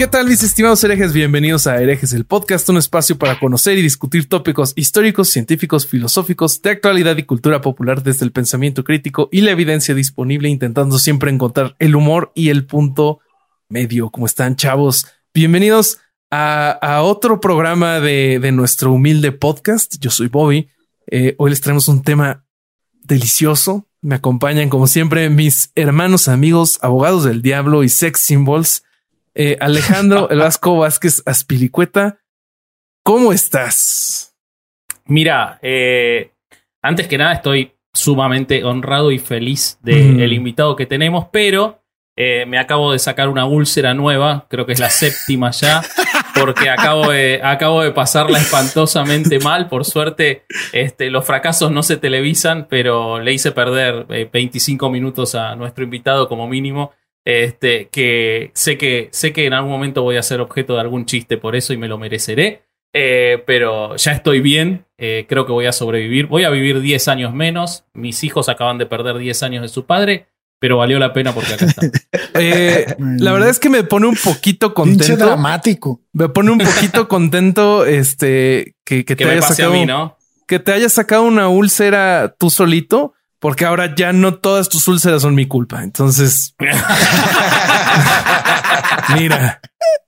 ¿Qué tal mis estimados herejes? Bienvenidos a Herejes el Podcast, un espacio para conocer y discutir tópicos históricos, científicos, filosóficos, de actualidad y cultura popular desde el pensamiento crítico y la evidencia disponible, intentando siempre encontrar el humor y el punto medio. ¿Cómo están chavos? Bienvenidos a, otro programa de, de, nuestro humilde podcast. Yo soy Bobby. Eh, hoy les traemos un tema delicioso. Me acompañan como siempre mis hermanos, amigos, abogados del diablo y sex symbols. Eh, Alejandro El Vasco Vázquez Aspilicueta, ¿cómo estás? Mira, eh, antes que nada estoy sumamente honrado y feliz del de mm. invitado que tenemos, pero eh, me acabo de sacar una úlcera nueva, creo que es la séptima ya, porque acabo de, acabo de pasarla espantosamente mal. Por suerte, este, los fracasos no se televisan, pero le hice perder 25 minutos a nuestro invitado como mínimo. Este, que sé que sé que en algún momento voy a ser objeto de algún chiste por eso y me lo mereceré. Eh, pero ya estoy bien, eh, creo que voy a sobrevivir. Voy a vivir 10 años menos. Mis hijos acaban de perder 10 años de su padre, pero valió la pena porque acá está. Eh, la verdad es que me pone un poquito contento. Pinche dramático. Me pone un poquito contento este que, que, que te me haya pase sacado, a mí, ¿no? que te haya sacado una úlcera tú solito. Porque ahora ya no todas tus úlceras son mi culpa. Entonces, mira,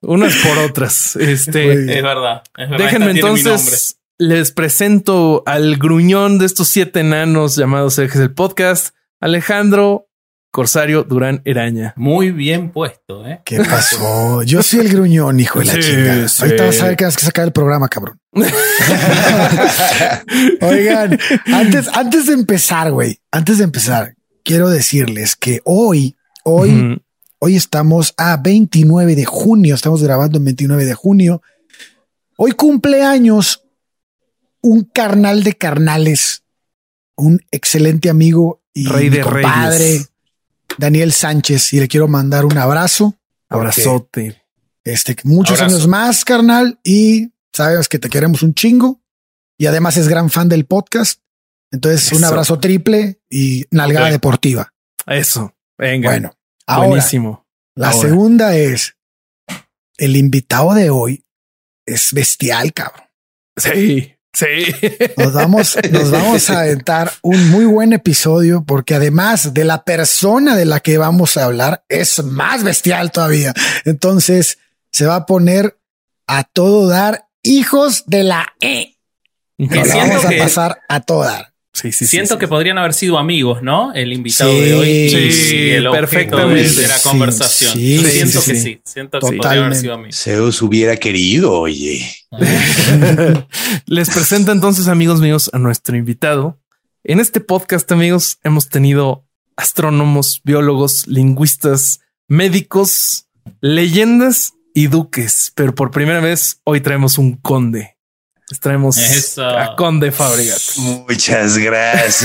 unas por otras. Este es verdad. Es verdad déjenme entonces les presento al gruñón de estos siete enanos llamados ejes del podcast, Alejandro Corsario Durán Eraña. Muy bien puesto, ¿eh? ¿Qué pasó? Yo soy el gruñón, hijo de la Sí, chingada. sí. Ahorita vas a ver que vas a sacar el programa, cabrón. Oigan, antes, antes de empezar, güey, antes de empezar, quiero decirles que hoy, hoy, hoy estamos a 29 de junio, estamos grabando en 29 de junio. Hoy cumpleaños un carnal de carnales, un excelente amigo y Rey mi de compadre, reyes. Daniel Sánchez, y le quiero mandar un abrazo. Abrazote. Este, muchos Abrazo. años más, carnal, y sabes que te queremos un chingo. Y además es gran fan del podcast. Entonces, un abrazo triple y nalgada deportiva. Eso. Venga. Bueno, ahora buenísimo. la Ahora. segunda es el invitado de hoy es bestial, cabrón. Sí, sí. Nos vamos, nos vamos a aventar un muy buen episodio porque además de la persona de la que vamos a hablar es más bestial todavía. Entonces se va a poner a todo dar hijos de la E. La siento vamos a pasar a todo dar. Sí, sí, sí, Siento sí. que podrían haber sido amigos, ¿no? El invitado Sí, de hoy. sí, y el perfectamente. de, de la conversación. sí, Siento sí, que sí. sí. Siento que podrían haber sido amigos. Zeus hubiera querido, oye. Les presento entonces, amigos míos, a nuestro invitado. En este podcast, amigos, hemos tenido astrónomos, biólogos, lingüistas, médicos, leyendas y duques, pero por primera vez hoy traemos un conde. Les traemos Eso. a Conde Fabregat. Muchas gracias.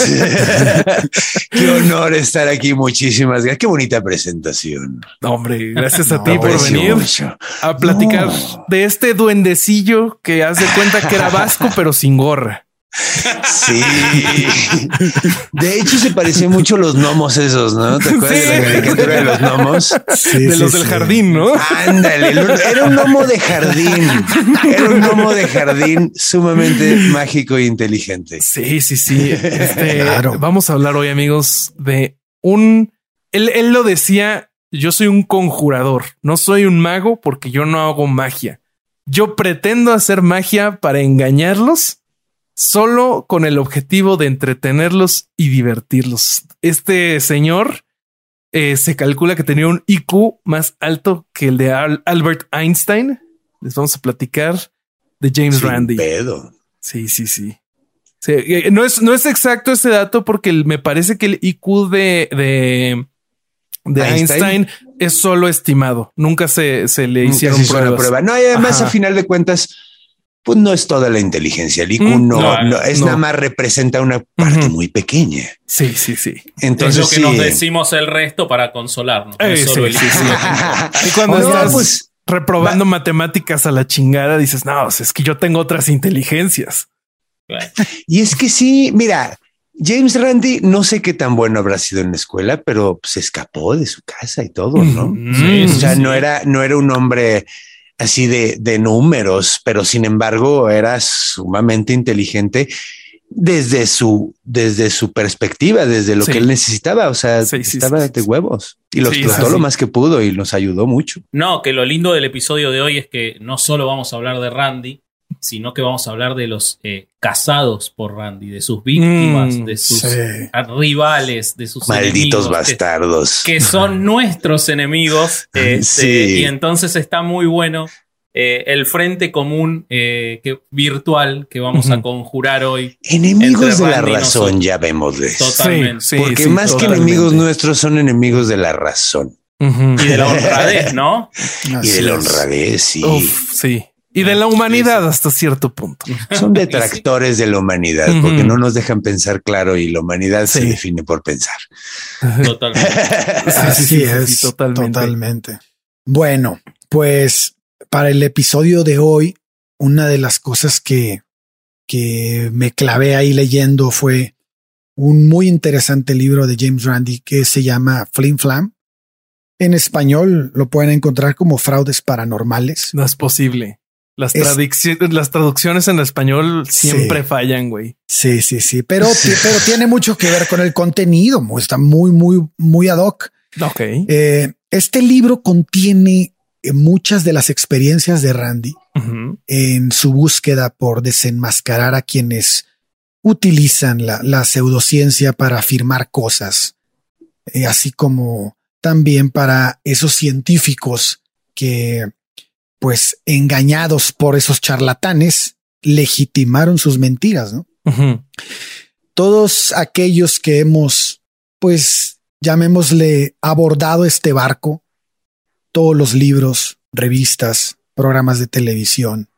Qué honor estar aquí. Muchísimas gracias. Qué bonita presentación. No, Hombre, gracias a No, ti por venir mucho. a platicar No. de este duendecillo que haz de cuenta que era vasco, pero sin gorra. Sí. De hecho, se parecía mucho a los gnomos esos, ¿no? ¿Te acuerdas de la caricatura de los gnomos? Sí, de sí, los del jardín, ¿no? Ándale, era un gnomo de jardín. Era un gnomo de jardín sumamente mágico e inteligente. Sí, sí, sí. Este, Claro. Vamos a hablar hoy, amigos, de un. Él, él lo decía: Yo soy un conjurador, no soy un mago porque yo no hago magia. Yo pretendo hacer magia para engañarlos solo con el objetivo de entretenerlos y divertirlos. Este señor eh, se calcula que tenía un IQ más alto que el de Al- Albert Einstein. Les vamos a platicar de James Sin Randi. pedo. Sí, sí, sí. Sí, eh, no, es, no es exacto ese dato porque me parece que el IQ de, de de Einstein, es solo estimado. Nunca se, se le Nunca hicieron se hizo una pruebas. prueba. No, y además, Ajá. a final de cuentas, pues no es toda la inteligencia. El IQ Mm, no, no, no, es no. nada más representa una parte muy pequeña. Sí, sí, sí. Entonces, es lo que sí. nos decimos el resto para consolarnos. no Eh, solo sí, el sí, IQ. sí. Y cuando estás pues, reprobando matemáticas a la chingada, dices, no, sea, es que yo tengo otras inteligencias. Y es que sí, mira, James Randi, no sé qué tan bueno habrá sido en la escuela, pero se escapó de su casa y todo, ¿no? Mm, Sí, O sea, sí. no era, no era un hombre así de, de números, pero sin embargo era sumamente inteligente desde su, desde su perspectiva, desde lo Sí. que él necesitaba. O sea, Sí, estaba de huevos y lo Sí, explotó sí, lo más que pudo y nos ayudó mucho. No, que lo lindo del episodio de hoy es que no solo vamos a hablar de Randy, sino que vamos a hablar de los eh, casados por Randy, de sus víctimas, Mm, de sus sí. rivales, de sus Malditos enemigos, que- bastardos. Que, son nuestros enemigos. este, Sí. Y entonces está muy bueno eh, el frente común eh, que, virtual que vamos a conjurar hoy. Enemigos de la razón, nosotros. ya vemos de eso. Totalmente. Sí, Porque sí, más que enemigos nuestros son enemigos de la razón. Y de la honradez, ¿no? y de la honradez. Sí. Uf, sí. Y de la humanidad hasta cierto punto. Son detractores de la humanidad porque no nos dejan pensar claro y la humanidad se define por pensar. Totalmente. Así sí, sí, sí, es. totalmente. Bueno, pues para el episodio de hoy, una de las cosas que, que me clavé ahí leyendo fue un muy interesante libro de James Randi que se llama Flim Flam. En español lo pueden encontrar como fraudes paranormales. No es posible. Las, Es- las traducciones en español siempre Sí. fallan, güey. Sí, sí, sí, pero, pero tiene mucho que ver con el contenido. Está muy, muy, muy ad hoc. Ok. Eh, este libro contiene eh, muchas de las experiencias de Randy en su búsqueda por desenmascarar a quienes utilizan la, la pseudociencia para afirmar cosas, eh, así como también para esos científicos que, pues, engañados por esos charlatanes, legitimaron sus mentiras, ¿no? Todos aquellos que hemos, pues, llamémosle, abordado este barco, todos los libros, revistas, programas de televisión,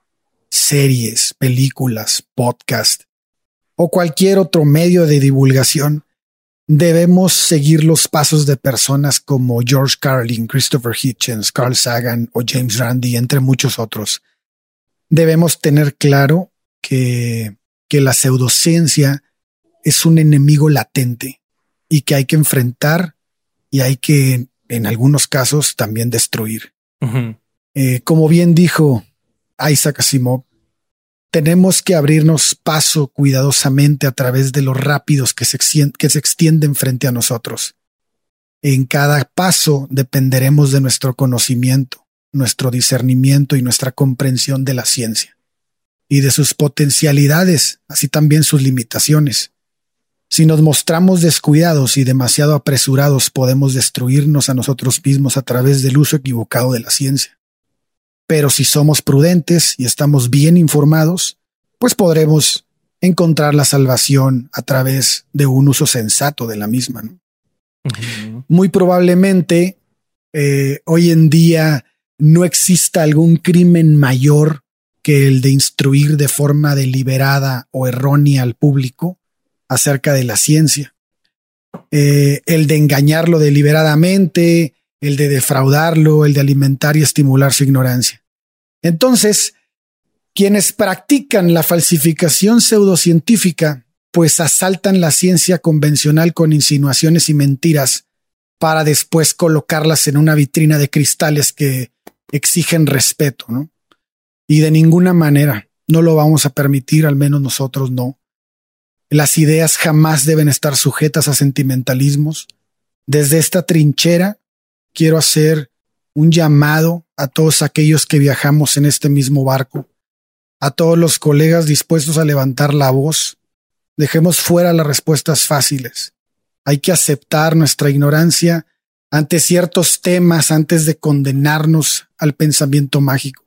series, películas, podcast o cualquier otro medio de divulgación, debemos seguir los pasos de personas como George Carlin, Christopher Hitchens, Carl Sagan o James Randi, entre muchos otros. Debemos tener claro que, que la pseudociencia es un enemigo latente y que hay que enfrentar y hay que, en algunos casos, también destruir. Eh, como bien dijo Isaac Asimov, tenemos que abrirnos paso cuidadosamente a través de los rápidos que se, extienden frente a nosotros. En cada paso dependeremos de nuestro conocimiento, nuestro discernimiento y nuestra comprensión de la ciencia y de sus potencialidades, así también sus limitaciones. Si nos mostramos descuidados y demasiado apresurados, podemos destruirnos a nosotros mismos a través del uso equivocado de la ciencia. Pero si somos prudentes y estamos bien informados, pues podremos encontrar la salvación a través de un uso sensato de la misma. Muy probablemente eh, hoy en día no exista algún crimen mayor que el de instruir de forma deliberada o errónea al público acerca de la ciencia. Eh, el de engañarlo deliberadamente, el de defraudarlo, el de alimentar y estimular su ignorancia. Entonces, quienes practican la falsificación pseudocientífica, pues asaltan la ciencia convencional con insinuaciones y mentiras para después colocarlas en una vitrina de cristales que exigen respeto, ¿no? Y de ninguna manera no lo vamos a permitir, al menos nosotros no. Las ideas jamás deben estar sujetas a sentimentalismos. Desde esta trinchera quiero hacer un llamado a todos aquellos que viajamos en este mismo barco, a todos los colegas dispuestos a levantar la voz. Dejemos fuera las respuestas fáciles. Hay que aceptar nuestra ignorancia ante ciertos temas antes de condenarnos al pensamiento mágico.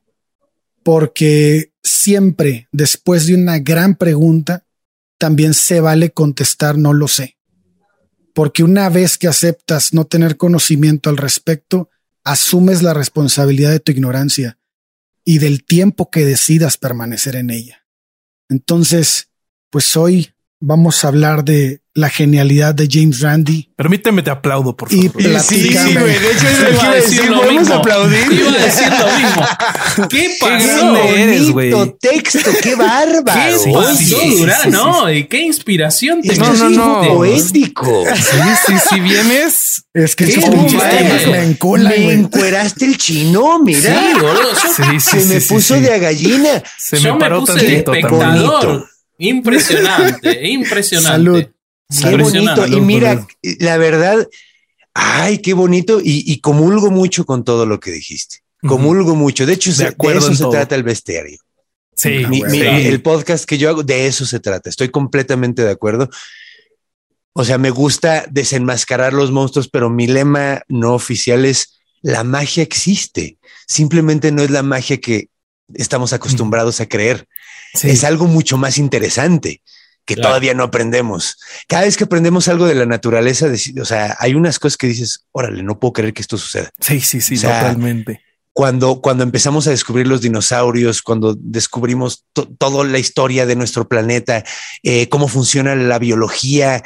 Porque siempre después de una gran pregunta, también se vale contestar no lo sé. porque una vez que aceptas no tener conocimiento al respecto, asumes la responsabilidad de tu ignorancia y del tiempo que decidas permanecer en ella. Entonces, pues hoy vamos a hablar de la genialidad de James Randi. Permíteme te aplaudo, por favor. Y platícame. Sí, güey, de hecho es Iba a decir lo podemos mismo. aplaudir. Iba a decir lo mismo. ¿Qué Qué pasó? grande eres, güey. texto, qué bárbaro. ¿Qué pasó, Durán? sí, sí. No, y qué inspiración te No, es no, no. poético. Sí, sí, sí, vienes. Es que Qué esos pinches temas me enculan, Me encueraste el chino, mira. Sí, boludo. Yo, Sí, sí, Se sí, me sí, puso sí. de a gallina. Se yo me me paró puse de tantito también. Impresionante, impresionante. Salud. Qué Impresionante. bonito. Y mira, la verdad, ay, qué bonito. Y, y comulgo mucho con todo lo que dijiste. Comulgo mucho. De hecho, De se- de, eso se todo. trata el bestiario. Sí, Mi- güey. mi- Sí. El podcast que yo hago, de eso se trata. Estoy completamente de acuerdo. O sea, me gusta desenmascarar los monstruos, pero mi lema no oficial es la magia existe. Simplemente no es la magia que estamos acostumbrados a creer. sí. Es algo mucho más interesante que Claro. todavía no aprendemos. Cada vez que aprendemos algo de la naturaleza, o sea, hay unas cosas que dices, órale, no puedo creer que esto suceda. Sí, sí, sí, O sea, totalmente. Cuando, cuando empezamos a descubrir los dinosaurios, cuando descubrimos to- toda la historia de nuestro planeta, eh, cómo funciona la biología,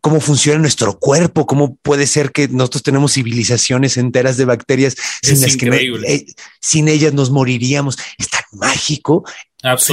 cómo funciona nuestro cuerpo, cómo puede ser que nosotros tenemos civilizaciones enteras de bacterias sin las que no- increíble. eh, sin ellas nos moriríamos. Es tan mágico,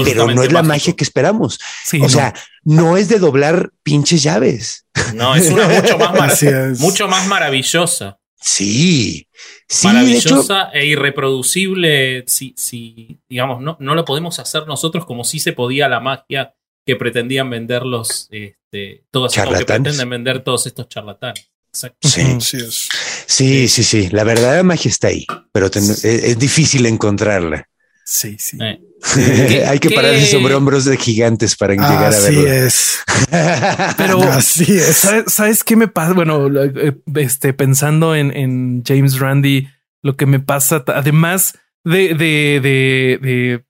pero no es la mágico. magia que esperamos. Sí, o no. sea, no es de doblar pinches llaves. No, es una mucho más, es. mucho más maravillosa. Sí, sí, de hecho, maravillosa e irreproducible. Si, si digamos, no, no lo podemos hacer nosotros como si se podía la magia que pretendían vender los este, todos que pretenden vender todos estos charlatanes. Exacto. sí. Así es. sí, sí, sí. La verdadera magia está ahí, pero ten- es, es difícil encontrarla. Sí, sí. Eh, Hay que qué- pararse sobre hombros de gigantes para llegar a Así verla. es. Pero Así es. ¿sabes, ¿sabes qué me pasa? Bueno, eh, este, pensando en, en James Randi, lo que me pasa, además de, de, de, de,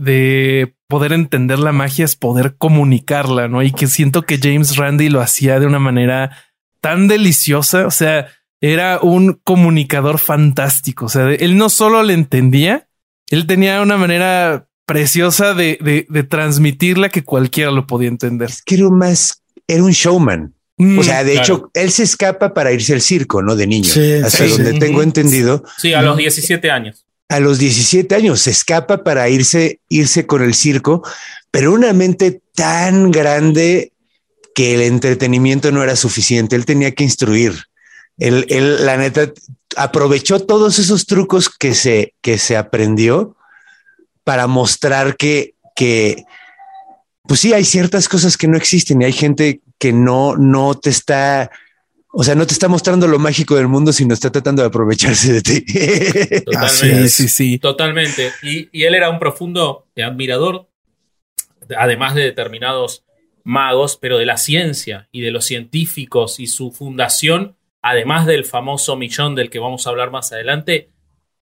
de poder entender la magia, es poder comunicarla, ¿no? Y que siento que James Randi lo hacía de una manera tan deliciosa, o sea, era un comunicador fantástico, o sea, de- él no solo le entendía, él tenía una manera preciosa de, de, de transmitirla que cualquiera lo podía entender. Es que era más, era un showman. Mm, O sea, de claro. hecho, él se escapa para irse al circo, ¿no? De niño. Sí, Hasta sí, donde sí. tengo Ujú. entendido. Sí, a los 17 años. A los 17 años se escapa para irse, irse con el circo, pero una mente tan grande que el entretenimiento no era suficiente. Él tenía que instruir. Él, él, la neta, aprovechó todos esos trucos que se, que se aprendió para mostrar que, que, pues sí, hay ciertas cosas que no existen y hay gente que no, no te está, o sea, no te está mostrando lo mágico del mundo, sino está tratando de aprovecharse de ti. Totalmente. Sí, sí, sí. Totalmente. Y, y él era un profundo admirador, además de determinados magos, pero de la ciencia y de los científicos y su fundación, además del famoso millón del que vamos a hablar más adelante,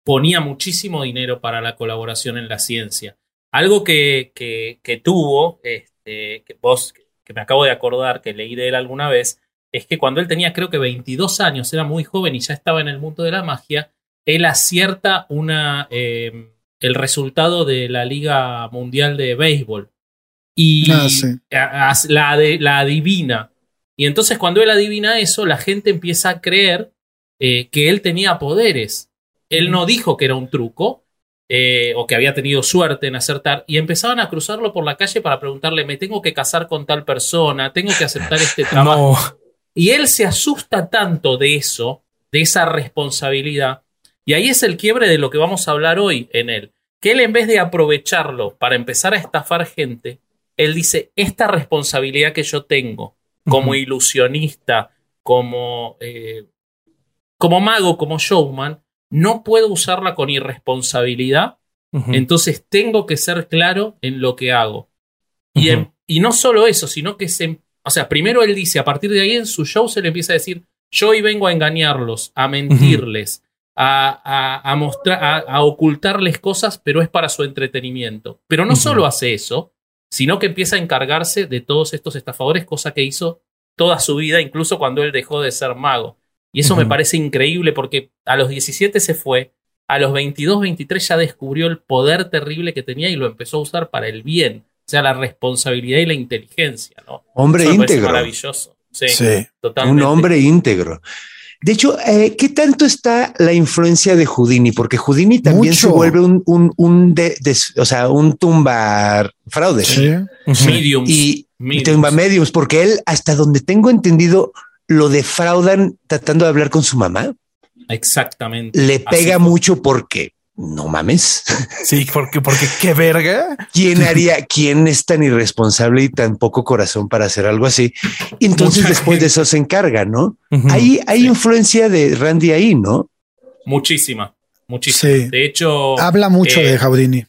ponía muchísimo dinero para la colaboración en la ciencia. Algo que, que, que tuvo, este, que vos, que me acabo de acordar, que leí de él alguna vez, es que cuando él tenía creo que 22 años, era muy joven y ya estaba en el mundo de la magia, él acierta una, eh, el resultado de la Liga Mundial de Béisbol. Y Ah, sí. a- a- la, de- la adivina. Y entonces cuando él adivina eso, la gente empieza a creer eh, que él tenía poderes. Él no dijo que era un truco eh, o que había tenido suerte en acertar y empezaban a cruzarlo por la calle para preguntarle, me tengo que casar con tal persona, tengo que aceptar este trabajo. No. Y él se asusta tanto de eso, de esa responsabilidad. Y ahí es el quiebre de lo que vamos a hablar hoy en él. Que él en vez de aprovecharlo para empezar a estafar gente, él dice, esta responsabilidad que yo tengo como ilusionista, como, eh, como mago, como showman, no puedo usarla con irresponsabilidad entonces tengo que ser claro en lo que hago. Y, en- y no solo eso, sino que se... O sea, primero él dice, a partir de ahí en su show se le empieza a decir, yo hoy vengo a engañarlos, a mentirles, a, a- a mostrar, a, a ocultarles cosas, pero es para su entretenimiento. Pero no solo hace eso, sino que empieza a encargarse de todos estos estafadores, cosa que hizo toda su vida, incluso cuando él dejó de ser mago. Y eso me parece increíble porque a los 17 se fue, a los 22, 23 ya descubrió el poder terrible que tenía y lo empezó a usar para el bien. O sea, la responsabilidad y la inteligencia, ¿no? Hombre Eso íntegro. maravilloso. Sí, Sí. totalmente. Un hombre íntegro. De hecho, eh, ¿qué tanto está la influencia de Houdini? Porque Houdini también se vuelve un, un, un de, des- o sea, un tumba fraude Sí. Ujú. Mediums. y mediums. tumba mediums, porque él, hasta donde tengo entendido, lo defraudan tratando de hablar con su mamá. Exactamente. Le pega mucho porque no mames. Sí, porque, porque qué verga. ¿Quién haría, quién es tan irresponsable y tan poco corazón para hacer algo así? Y entonces Mucha después de eso se encarga, ¿no? Ujú. Hay, hay influencia de Randy ahí, ¿no? Muchísima. Muchísima. Sí. De hecho. Habla mucho eh, de Houdini.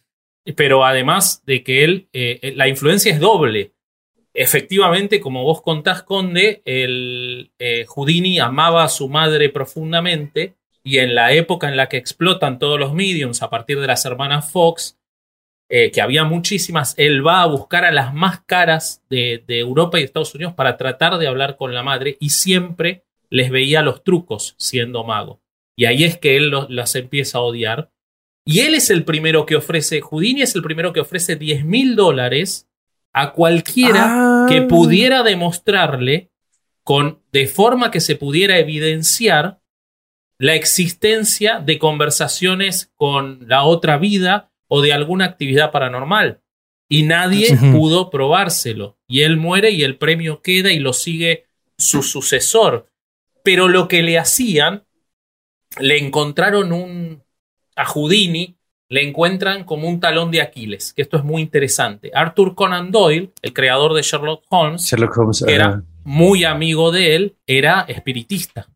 pero además de que él, eh, la influencia es doble. Efectivamente, como vos contás, Conde, el eh, Houdini amaba a su madre profundamente y en la época en la que explotan todos los mediums a partir de las hermanas Fox, eh, que había muchísimas, él va a buscar a las más caras de, de Europa y Estados Unidos para tratar de hablar con la madre y siempre les veía los trucos siendo mago. Y ahí es que él los, las empieza a odiar. Y él es el primero que ofrece, Houdini es el primero que ofrece 10 mil dólares a cualquiera Ah. que pudiera demostrarle con, de forma que se pudiera evidenciar la existencia de conversaciones con la otra vida o de alguna actividad paranormal. Y nadie pudo probárselo. Y él muere y el premio queda y lo sigue su sucesor. Pero lo que le hacían, le encontraron un... a Houdini, le encuentran como un talón de Aquiles, que esto es muy interesante. Arthur Conan Doyle, el creador de Sherlock Holmes, Sherlock Holmes. que era muy amigo de él, era espiritista.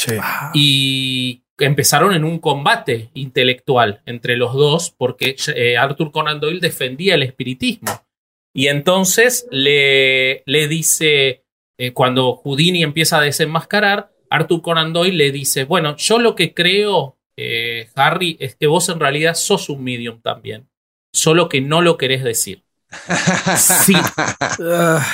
Sí. Y empezaron en un combate intelectual entre los dos porque eh, Arthur Conan Doyle defendía el espiritismo. Y entonces le, le dice, eh, cuando Houdini empieza a desenmascarar, Arthur Conan Doyle le dice, bueno, yo lo que creo, eh, Harry, es que vos en realidad sos un medium también, solo que no lo querés decir. Sí,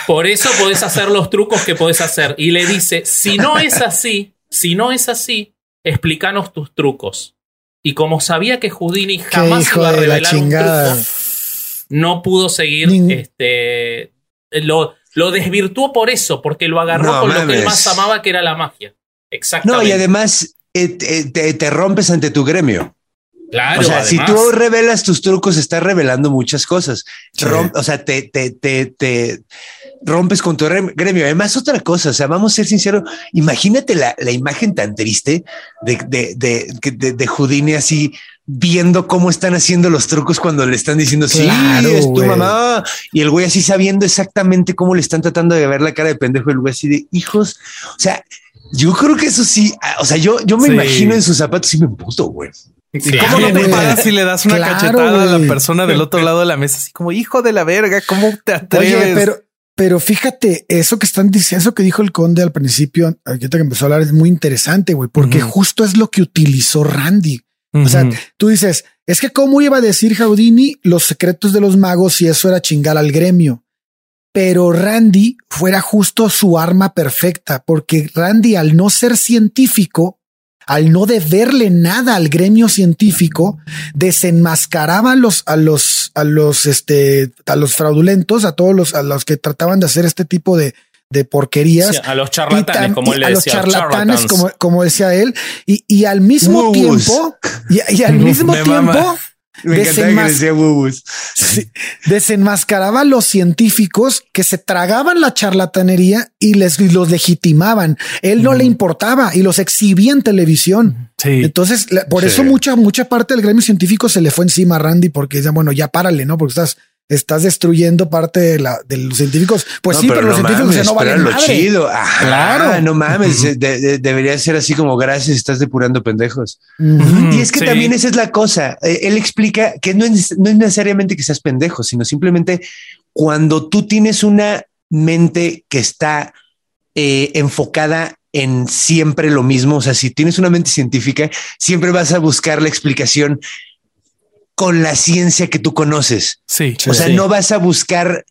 por eso podés hacer los trucos que podés hacer. Y le dice, si no es así, si no es así, explícanos tus trucos. Y como sabía que Houdini jamás hijo iba a de la revelar un chingada. truco, no pudo seguir, Ning- este, lo, lo desvirtuó por eso, porque lo agarró No con lo que él más amaba, que era la magia. Exactamente. No, y además eh, te, rompes ante tu gremio. claro, o sea, si tú revelas tus trucos, estás revelando muchas cosas. Sí. Rom- o sea, te, te, te, te rompes con tu rem- gremio. Además, otra cosa, o sea, vamos a ser sinceros, imagínate la, la imagen tan triste de, de, de, de, de Houdini así viendo cómo están haciendo los trucos cuando le están diciendo, Claro, sí, es tu güey. mamá. Y el güey así sabiendo exactamente cómo le están tratando de ver la cara de pendejo, el güey así de hijos. O sea, yo creo que eso sí, ah, o sea, yo, yo me Sí. imagino en sus zapatos y me puto, güey. Sí. ¿Cómo no te paras y le das una Claro, cachetada a la persona del otro lado de la mesa? Así como, hijo de la verga, ¿cómo te atreves? Oye, pero, pero fíjate, eso que están diciendo, eso que dijo el conde al principio, ahorita que empezó a hablar, es muy interesante, güey, porque justo es lo que utilizó Randy. O sea, tú dices, es que cómo iba a decir Houdini los secretos de los magos si eso era chingar al gremio. Pero Randy fuera justo su arma perfecta, porque Randy al no ser científico, al no deberle nada al gremio científico, desenmascaraba a los, a los, a los, este, a los fraudulentos, a todos los, a los que trataban de hacer este tipo de, de porquerías. Sí, a los charlatanes, como él le a los decía. charlatanes, charlatans. como, como decía él, y, y al mismo tiempo, y, y al mismo tiempo, mama. Me encantaba que Desenmas- decía bubus. sí, desenmascaraba a los científicos que se tragaban la charlatanería y les y los legitimaban. Él no le importaba y los exhibía en televisión. Sí. Entonces, por Sí. eso mucha, mucha parte del gremio científico se le fue encima a Randy porque decía, bueno, ya párale, ¿no? Porque estás, estás destruyendo parte de, la, de los científicos. Pues No, sí, pero, los no científicos mames, ya no valen lo madre. chido. Ajá, Claro. No mames, de- de- debería ser así como gracias, estás depurando pendejos. Y es que sí. también esa es la cosa. Eh, Él explica que no es, no es necesariamente que seas pendejo, sino simplemente cuando tú tienes una mente que está eh, enfocada en siempre lo mismo. O sea, si tienes una mente científica, siempre vas a buscar la explicación con la ciencia que tú conoces. Sí. Sí. O sea, Sí. no vas a buscar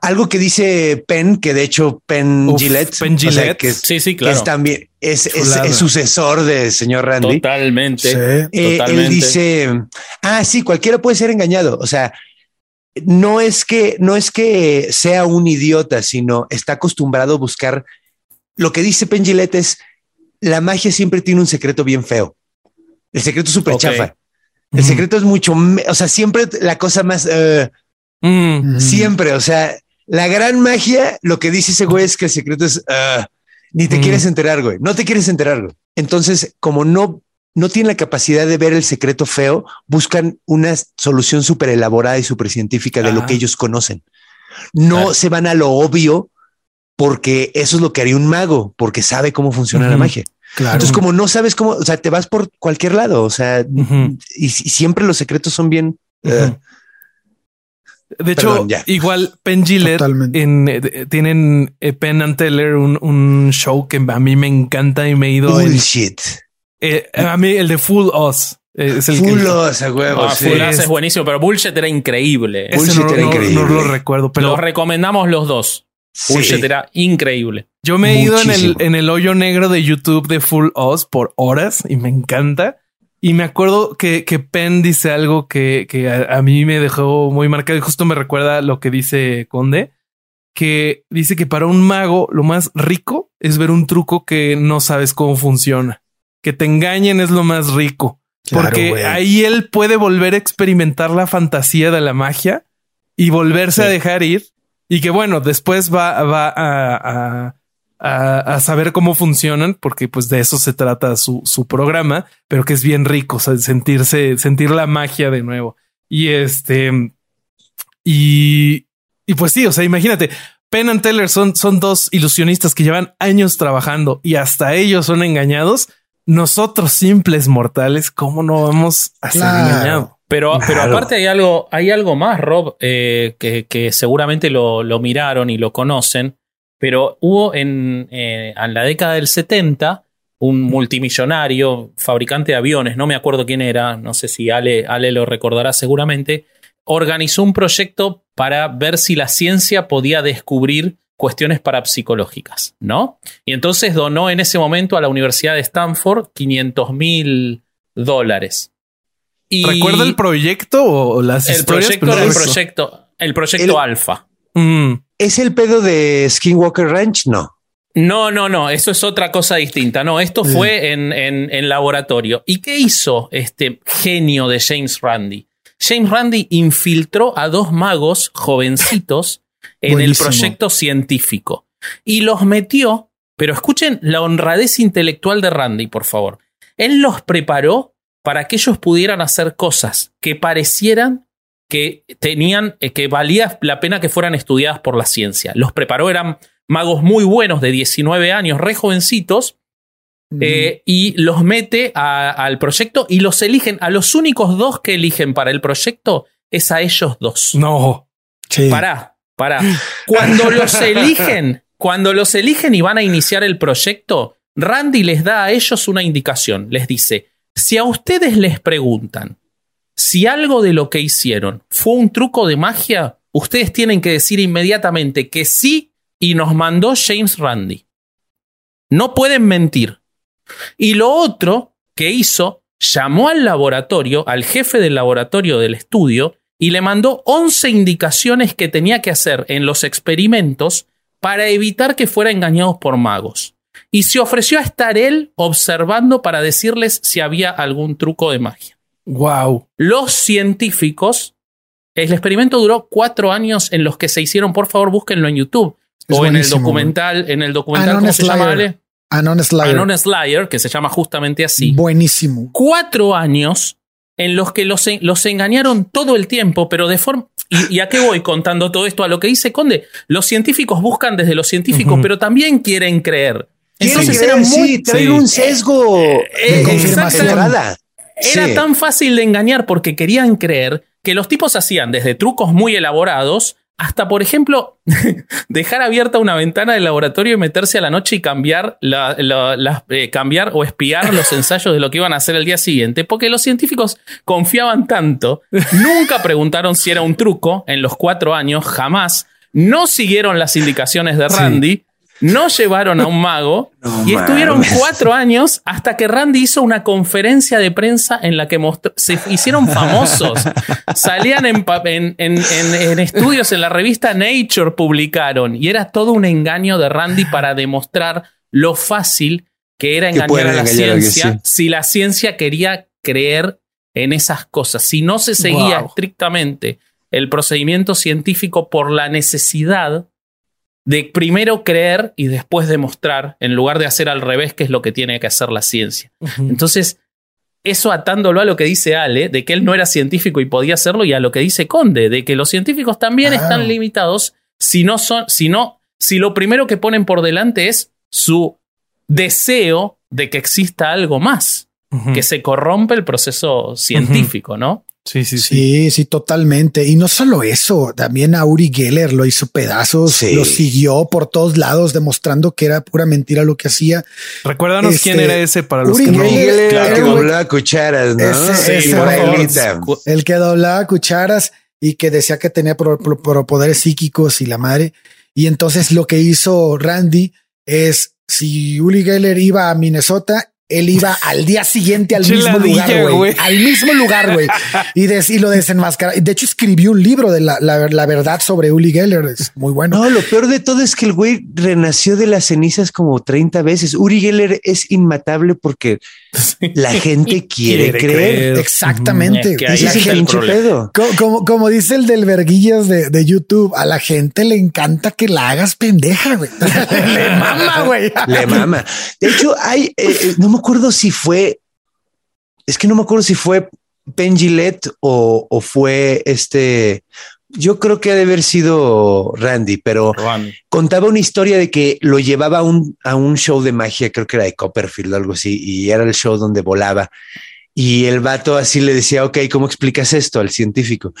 algo que dice Penn, que de hecho Penn Uf, Gillette, Penn o sea, Gillette. que es, Sí, sí, claro. es también es, es- Chulada. es sucesor del señor Randy. Totalmente. Sí. Eh, él dice, ah, sí, cualquiera puede ser engañado. O sea, no es que no es que sea un idiota, sino está acostumbrado a buscar. Lo que dice Penn Gillette es la magia siempre tiene un secreto bien feo. El secreto es súper Ok. chafa. El secreto es mucho, o sea, siempre la cosa más, eh, Mm. Siempre, o sea, la gran magia, lo que dice ese güey es que el secreto es, eh, ni te Mm. quieres enterar, güey, no te quieres enterar, güey. Entonces, como no, no tienen la capacidad de ver el secreto feo, buscan una solución súper elaborada y súper científica de lo que ellos conocen. No Claro. se van a lo obvio porque eso es lo que haría un mago, porque sabe cómo funciona la magia. Claro. Entonces, como no sabes cómo, o sea, te vas por cualquier lado, o sea, y, y siempre los secretos son bien. eh. De hecho, Perdón, igual Penn Gillette Totalmente. en, eh, tienen eh, Penn and Teller un, un show que a mí me encanta y me he ido en, bullshit. eh, a mí el de Full Us eh, es el que- Fulos a huevos. Ah, sí. Full House es- buenísimo, pero Bullshit era increíble. Bullshit no, era no- increíble. no lo recuerdo, pero Los recomendamos los dos. Sí. Era increíble. Yo me he ido en el, en el hoyo negro de YouTube de Full Us por horas y me encanta. Y me acuerdo que, que Penn dice algo que, que a, a mí me dejó muy marcado y justo me recuerda lo que dice Conde, que dice que para un mago lo más rico es ver un truco que no sabes cómo funciona. Que te engañen es lo más rico. Claro, porque ahí él puede volver a experimentar la fantasía de la magia y volverse Sí. a dejar ir. Y que bueno, después va, va a, a- a- a saber cómo funcionan, porque pues de eso se trata su, su programa, pero que es bien rico, o sea, sentirse, sentir la magia de nuevo. Y este, y, y pues sí, o sea, imagínate, Penn and Teller son, son dos ilusionistas que llevan años trabajando y hasta ellos son engañados. Nosotros simples mortales, ¿cómo no vamos a ser engañados? Pero, pero Claro. aparte hay algo, hay algo más, Rob, eh, que, que seguramente lo, lo miraron y lo conocen. Pero hubo en, eh, en la década del 70 un multimillonario, fabricante de aviones, no me acuerdo quién era, no sé si Ale, Ale lo recordará seguramente, organizó un proyecto para ver si la ciencia podía descubrir cuestiones parapsicológicas, ¿no? Y entonces donó en ese momento a la Universidad de Stanford 500 mil dólares. Y ¿Recuerda el proyecto o las el historias? proyecto el proyecto, el proyecto El- Alpha. Mm, ¿Es el pedo de Skinwalker Ranch? No. No, no, no, eso es otra cosa distinta. No, esto Mm. fue en, en- en laboratorio. ¿Y qué hizo este genio de James Randi? James Randi infiltró a dos magos jovencitos en el proyecto científico y los metió, pero escuchen la honradez intelectual de Randy, por favor. Él los preparó para que ellos pudieran hacer cosas que parecieran que tenían, eh, que valía la pena que fueran estudiadas por la ciencia. Los preparó, eran magos muy buenos de 19 años, re jovencitos, eh, y los mete a- al proyecto y los eligen. A los únicos dos que eligen para el proyecto es a ellos dos. no. Sí. Pará, pará. Cuando los eligen, cuando los eligen y van a iniciar el proyecto, Randy les da a ellos una indicación. Les dice: si a ustedes les preguntan si algo de lo que hicieron fue un truco de magia, ustedes tienen que decir inmediatamente que sí y nos mandó James Randy. No pueden mentir. Y lo otro que hizo, llamó al laboratorio, al jefe del laboratorio del estudio, y le mandó 11 indicaciones que tenía que hacer en los experimentos para evitar que fuera engañados por magos. Y se ofreció a estar él observando para decirles si había algún truco de magia. Wow. Los científicos, el experimento duró cuatro años en los que se hicieron, por favor, búsquenlo en YouTube. Es o en el documental, en el documental, Anon ¿cómo se llama? Slayer. Ale? Anon Slayer. Anon Slayer, que se llama justamente así. Buenísimo. Cuatro años en los que los, los engañaron todo el tiempo, pero de forma... ¿Y, y a qué voy contando todo esto? A lo que dice Conde. Los científicos buscan desde los científicos, pero también quieren creer. Quieren Entonces creer, era muy sí. un sesgo Eh, de confirmación. entrada. Era Sí. tan fácil de engañar porque querían creer que los tipos hacían desde trucos muy elaborados hasta, por ejemplo, dejar abierta una ventana del laboratorio y meterse a la noche y cambiar, la- eh, cambiar o espiar los ensayos de lo que iban a hacer el día siguiente, porque los científicos confiaban tanto, nunca preguntaron si era un truco en los cuatro años, jamás. no siguieron las indicaciones de Randy, no llevaron a un mago No y estuvieron mames. cuatro años hasta que Randy hizo una conferencia de prensa en la que mostró- se hicieron famosos. Salían en, pa- en- en- en- en estudios en la revista Nature, publicaron y era todo un engaño de Randy para demostrar lo fácil que era engañar a la engañar ciencia si la ciencia quería creer en esas cosas. Si no se seguía Wow. estrictamente el procedimiento científico por la necesidad de primero creer y después demostrar, en lugar de hacer al revés, que es lo que tiene que hacer la ciencia. Entonces, eso atándolo a lo que dice Ale, de que él no era científico y podía hacerlo, y a lo que dice Conde, de que los científicos también Ah. están limitados si no son, si no, si lo primero que ponen por delante es su deseo de que exista algo más, que se corrompe el proceso científico, ¿no? Sí, sí, sí. Sí, sí, totalmente. Y no solo eso, también a Uri Geller lo hizo pedazos, Sí. lo siguió por todos lados, demostrando que era pura mentira lo que hacía. Recuérdanos Este, quién era ese para los Uri que no. Geller era que doblaba cucharas, ¿no? Ese- Sí, ese por era el- que doblaba cucharas y que decía que tenía pro- pro- pro- poderes psíquicos y la madre. Y entonces lo que hizo Randy es si Uli Geller iba a Minnesota, él iba al día siguiente al mismo lugar, güey. Al mismo lugar, güey. Y, des- y lo desenmascara. De hecho, escribió un libro de la, la- la verdad sobre Uli Geller. Es muy bueno. No, lo peor de todo es que el güey renació de las cenizas como 30 veces. Uri Geller es inmatable porque la gente quiere, Quiere creer. creer. Exactamente. Es que La gente- pedo. Co- Como, como dice el del verguillas de, de YouTube, a la gente le encanta que la hagas pendeja, güey. le mama, güey. Le mama. De hecho, hay, eh, eh, no me acuerdo si fue, es que no me acuerdo si fue Penn Gillette o, o fue este, yo creo que ha de haber sido Randy, pero Randy. contaba una historia de que lo llevaba a un, a un show de magia, creo que era de Copperfield o algo así, y era el show donde volaba. Y el vato así le decía, ok, ¿cómo explicas esto al científico?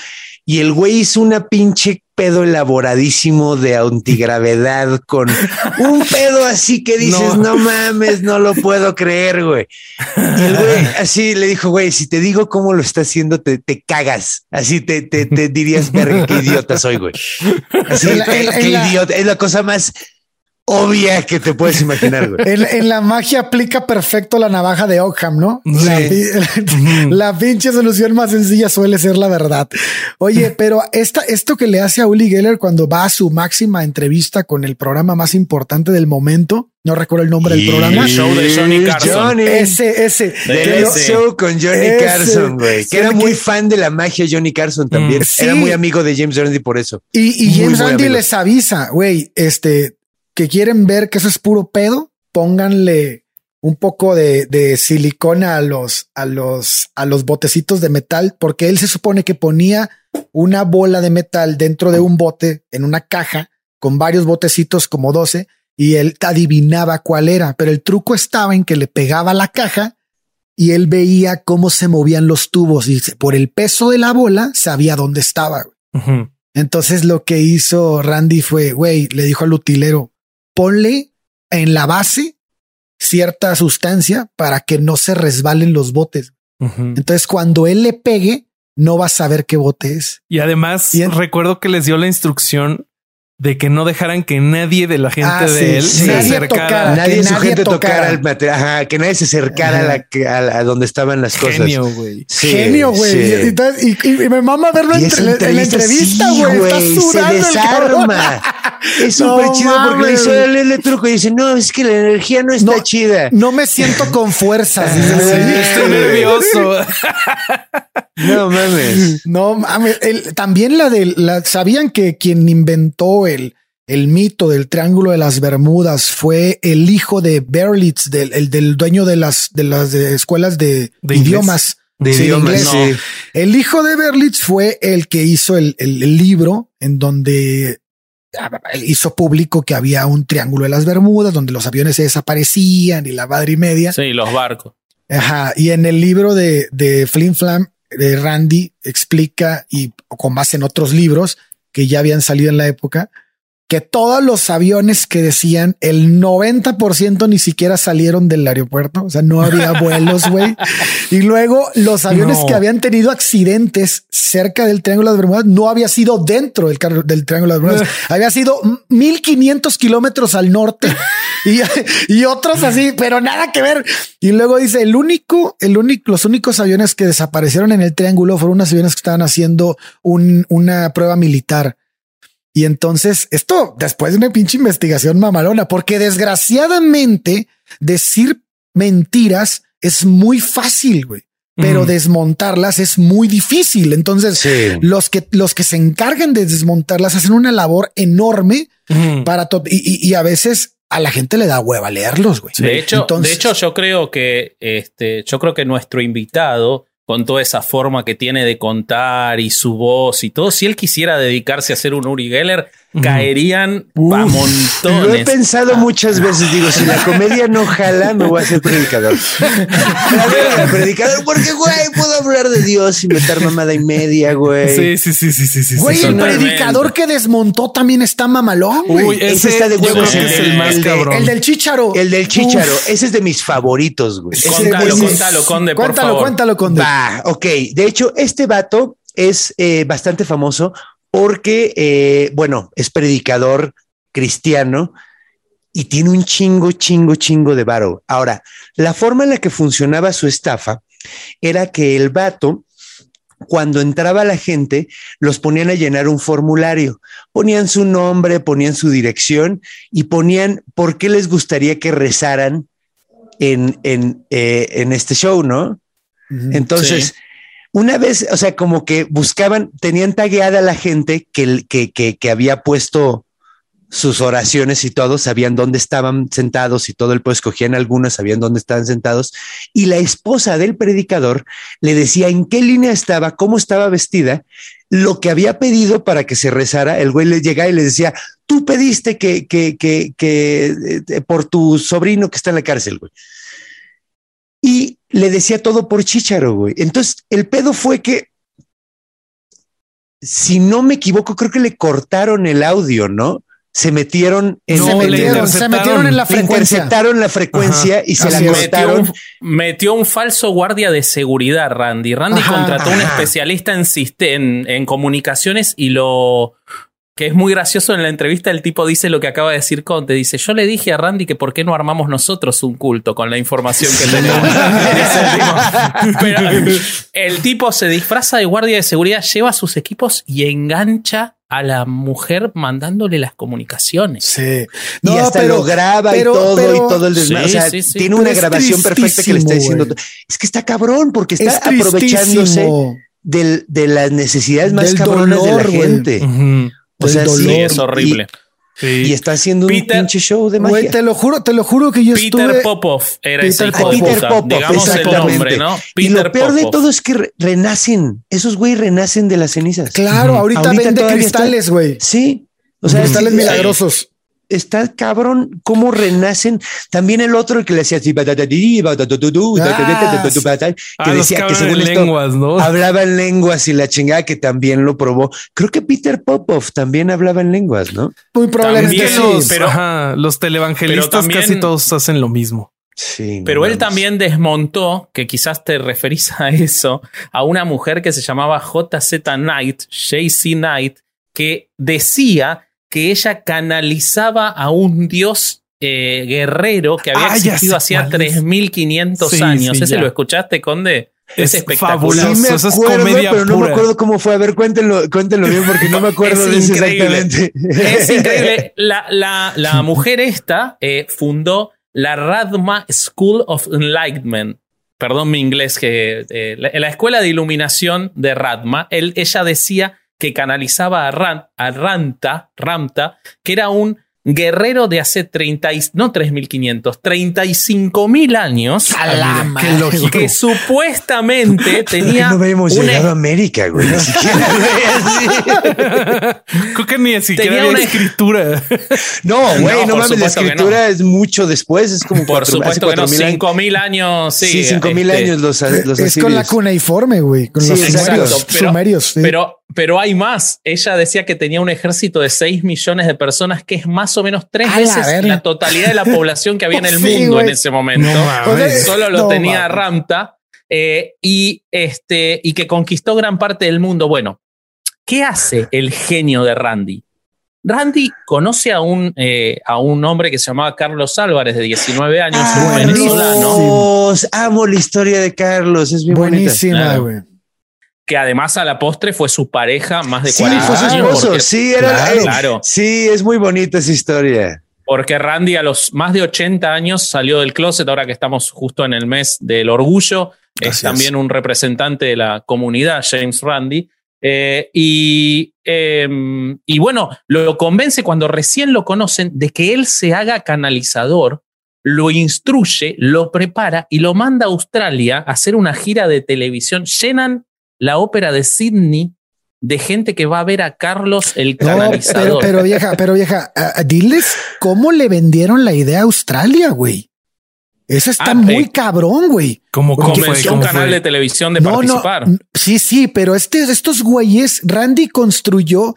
Y el güey hizo una pinche pedo elaboradísimo de antigravedad con un pedo así que dices, No. no, mames, no lo puedo creer, güey. Y el güey así le dijo, güey, si te digo cómo lo está haciendo, te, te cagas. Así te, te, te dirías, verga, qué idiota soy, güey. Así, la- qué, la- idiota. Es la cosa más obvia que te puedes imaginar, güey. En, en la magia aplica perfecto la navaja de Ockham, ¿no? La, Sí. la pinche solución más sencilla suele ser la verdad. Oye, pero esta, esto que le hace a Uli Geller cuando va a su máxima entrevista con el programa más importante del momento, no recuerdo el nombre del programa. El show de Johnny Carson. Johnny. Ese, ese. De The que Late lo- ese. Show con Johnny Ese. Carson, güey. Que era que- muy fan de la magia Johnny Carson también. Mm. Sí. Era muy amigo de James Randi por eso. Y, y James amigo. les avisa, güey, este, que quieren ver que eso es puro pedo, pónganle un poco de, de silicona a los, a los, a los botecitos de metal, porque él se supone que ponía una bola de metal dentro de un bote, en una caja, con varios botecitos como 12, y él adivinaba cuál era, pero el truco estaba en que le pegaba la caja y él veía cómo se movían los tubos y por el peso de la bola sabía dónde estaba. Entonces lo que hizo Randy fue, güey, le dijo al utilero, ponle en la base cierta sustancia para que no se resbalen los botes. Entonces cuando él le pegue, no va a saber qué bote es. Y además Y recuerdo que les dio la instrucción de que no dejaran que nadie de la gente Ah, de sí, él sí. se Nadie acercara. tocara. nadie que en su nadie gente tocara tocara. el material. Ajá, que nadie se acercara a, la, que- a, la- a donde estaban las cosas. Genio, güey. Sí, Genio, güey. Y, y- y- me mama verlo esa en la entrevista, güey. Está se sudando el cabrón. desarma. Es No súper chido porque le hizo el, el truco y dice, no, es que la energía no está No. chida. No me siento con fuerzas. estoy nervioso. No mames. No mames. El- también la de la sabían que quien inventó el, el mito del Triángulo de las Bermudas fue el hijo de Berlitz, del, el del dueño de las de las de escuelas de, idiomas. De Sí, idiomas, inglés. sí. El hijo de Berlitz fue el que hizo el, el- el libro en donde ah, hizo público que había un triángulo de las Bermudas donde los aviones se desaparecían y la madre y media. Sí, los barcos. Ajá. Y en el libro de, de Flim Flam, de Randy, explica y con base en otros libros que ya habían salido en la época, que todos los aviones que decían el 90% ni siquiera salieron del aeropuerto. O sea, no había vuelos, güey. Y luego los aviones No. que habían tenido accidentes cerca del Triángulo de Bermudas no había sido dentro del, del Triángulo de Bermudas. había sido 1500 kilómetros al norte y, y otros así, pero nada que ver. Y luego dice el único, el único, los únicos aviones que desaparecieron en el triángulo fueron unos aviones que estaban haciendo un- una prueba militar. Y entonces esto después de una pinche investigación mamalona, porque desgraciadamente decir mentiras es muy fácil, güey, pero desmontarlas es muy difícil. Entonces Sí. los que, los que se encargan de desmontarlas hacen una labor enorme para todo. Y, y- y a veces a la gente le da hueva leerlos, güey. De hecho, Entonces- de hecho, yo creo que este, yo creo que nuestro invitado, con toda esa forma que tiene de contar y su voz y todo, si él quisiera dedicarse a ser un Uri Geller, caerían Uf, a Lo he montones. pensado muchas veces. Digo, si la comedia no jala, me voy a hacer predicador. Predicador, porque, güey, puedo hablar de Dios y meter mamada y media, güey. Sí, sí, sí, sí, sí, sí. Güey, sí, el predicador que desmontó también está mamalón, güey. Uy, Ese ese, está de huevos, es el más el de- cabrón. el del chícharo. El del chicharo. Uf, Ese es de mis favoritos, güey. Contalo, contalo, Conde, por cuéntalo, favor. cuéntalo, Conde. Va, ok. De hecho, este vato es eh, bastante famoso porque, eh, bueno, es predicador cristiano y tiene un chingo, chingo, chingo de varo. Ahora, la forma en la que funcionaba su estafa era que el vato, cuando entraba la gente, los ponían a llenar un formulario. Ponían su nombre, ponían su dirección y ponían por qué les gustaría que rezaran en, en, eh, en este show, ¿no? Entonces, Sí. Una vez, o sea, como que buscaban, tenían tagueada a la gente que, que, que, que había puesto sus oraciones y todo, sabían dónde estaban sentados y todo el pues escogían algunas, sabían dónde estaban sentados. Y la esposa del predicador le decía en qué línea estaba, cómo estaba vestida, lo que había pedido para que se rezara. El güey le llegaba y le decía, tú pediste que, que, que, que eh, por tu sobrino que está en la cárcel, güey y le decía todo por chicharo, güey. Entonces, el pedo fue que, si no me equivoco, creo que le cortaron el audio, ¿no? Se metieron en No, se, metieron, se interceptaron. metieron en la le frecuencia. interceptaron la frecuencia y se la. Metió cortaron. un, metió un falso guardia de seguridad, Randy. Randy Ajá, contrató un ajá. especialista en, en, en comunicaciones y lo que es muy gracioso en la entrevista, el tipo dice lo que acaba de decir Conte. Dice, yo le dije a Randy que por qué no armamos nosotros un culto con la información que tenemos. Dice el tipo. Pero el tipo se disfraza de guardia de seguridad, lleva sus equipos y engancha a la mujer mandándole las comunicaciones. Sí. y hasta lo graba pero- y todo pero- y todo el desmadre. Sí, o sea, sí, sí. tiene una grabación perfecta que le está diciendo. tristísimo, Es que está cabrón porque está Es aprovechándose del- de las necesidades más Del cabronas de la gente. O sea, sí, dolor. Sí, es horrible. Sí. Y, y está haciendo Peter- un pinche show de magia. Te lo juro, te lo juro que yo Peter estuve. Popov era ese Peter de Popov. Peter. Popov, Digamos el nombre, ¿no? y Peter lo peor de todo es que re- renacen. Esos güey renacen de las cenizas. Claro, ahorita, Ahorita vende cristales, güey. Sí. O sea, cristales sí, milagrosos. Está cabrón cómo renacen. También el otro el que le hacía así, Ah, que Ah, decía que según esto lenguas, ¿no? hablaba en lenguas y la chingada que también lo probó. Creo que Peter Popov también hablaba en lenguas, ¿no? Muy probablemente sí. los, pero- ajá, los televangelistas pero también- casi todos hacen lo mismo. Sí. no Pero él también desmontó, que quizás te referís a eso, a una mujer que se llamaba JZ Knight, JC Knight, que decía que ella canalizaba a un dios eh, guerrero que había Ah, existido hacía cuál es. 3500 Sí, años. sí, ¿Ese ya. lo escuchaste, Conde? Es espectacular. fabuloso. Sí me Eso es acuerdo, comedia pero no me pura. acuerdo cómo fue. A ver, cuéntenlo, cuéntenlo bien porque no me acuerdo Es de eso increíble. exactamente. Es increíble. La, la- la mujer esta eh, fundó la Radma School of Enlightenment. Perdón mi inglés, que eh, la, la escuela de iluminación de Radma. Él- ella decía que canalizaba a, Ran- a Ranta, Ramta, que era un guerrero de hace 30, y- no 3.500, 35.000 años. A la Qué lógico. Que supuestamente tenía no habíamos una- llegado a América, güey. Ni siquiera, güey, así. Creo que ni siquiera Tenía una- escritura. No, güey, No, no, mames, la escritura es mucho después, es como Por cuatro, hace supuesto que no, cuatro mil años. 5.000 años. Sí, Sí, cinco mil este, años los, los es con la asirios. cuneiforme, güey. Con Sí, los exacto. sumerios. pero, sumerios, sí. pero, pero hay más. Ella decía que tenía un ejército de 6 millones de personas, que es más o menos tres A la veces verga. la, totalidad de la población que había en el Sí, mundo güey. en ese momento. No. Solo lo No tenía. Ramta. eh, y, este, y que conquistó gran parte del mundo. Bueno, ¿qué hace el genio de Randy? Randy conoce a un, eh, a un hombre que se llamaba Carlos Álvarez, de 19 años, un Ah, venezolano. Dios, amo la historia de Carlos, es bien. Buenísima, Claro. Que además a la postre fue su pareja más de Sí, 40 fue su años. esposo. porque- Sí, era, Claro. eh, Claro. sí, es muy bonita esa historia. Porque Randy a los más de 80 años salió del closet, ahora que estamos justo en el mes del orgullo, es también un representante de la comunidad, James Randy. Eh, y, eh, y bueno, lo convence cuando recién lo conocen de que él se haga canalizador, lo instruye, lo prepara y lo manda a Australia a hacer una gira de televisión. Llenan la ópera de Sydney de gente que va a ver a Carlos el No, pero, canalizador. pero vieja, pero vieja, diles cómo le vendieron la idea a Australia, güey. Eso está Ah, muy eh, cabrón, güey. ¿Cómo un canal fue? de televisión de No, participar. no, sí, sí, pero este, estos güeyes, Randy construyó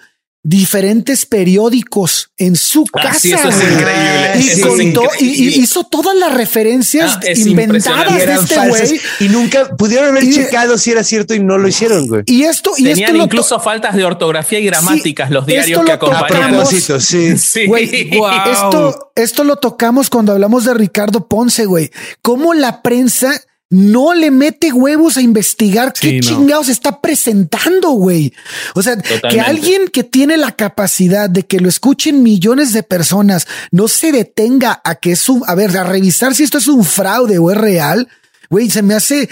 diferentes periódicos en su Ah, casa. sí, eso es increíble. Y, eso es y- hizo todas las referencias Ah, es inventadas de eran este güey. y nunca pudieron haber Y- checado si era cierto y no lo hicieron, güey. Y esto, y Tenían esto lo incluso faltas de ortografía y gramáticas los esto diarios lo que A tocamos. acompañan. propósito, sí. Sí. Güey, esto, esto lo tocamos cuando hablamos de Ricardo Ponce, güey. Cómo la prensa no le mete huevos a investigar Sí, qué no. chingados está presentando, güey. O sea, que alguien que tiene la capacidad de que lo escuchen millones de personas no se detenga a que es un, a ver, a revisar si esto es un fraude o es real, güey, se me hace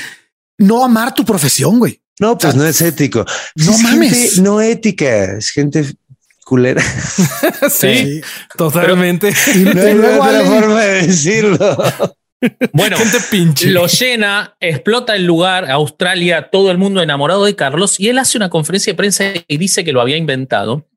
no amar tu profesión, güey. No, pues no es ético. No es mames. gente no ética, es gente culera. sí, totalmente. Y, No y hay otra forma de decirlo. Bueno, Gente lo llena, explota el lugar, Australia, todo el mundo enamorado de Carlos, y él hace una conferencia de prensa y dice que lo había inventado.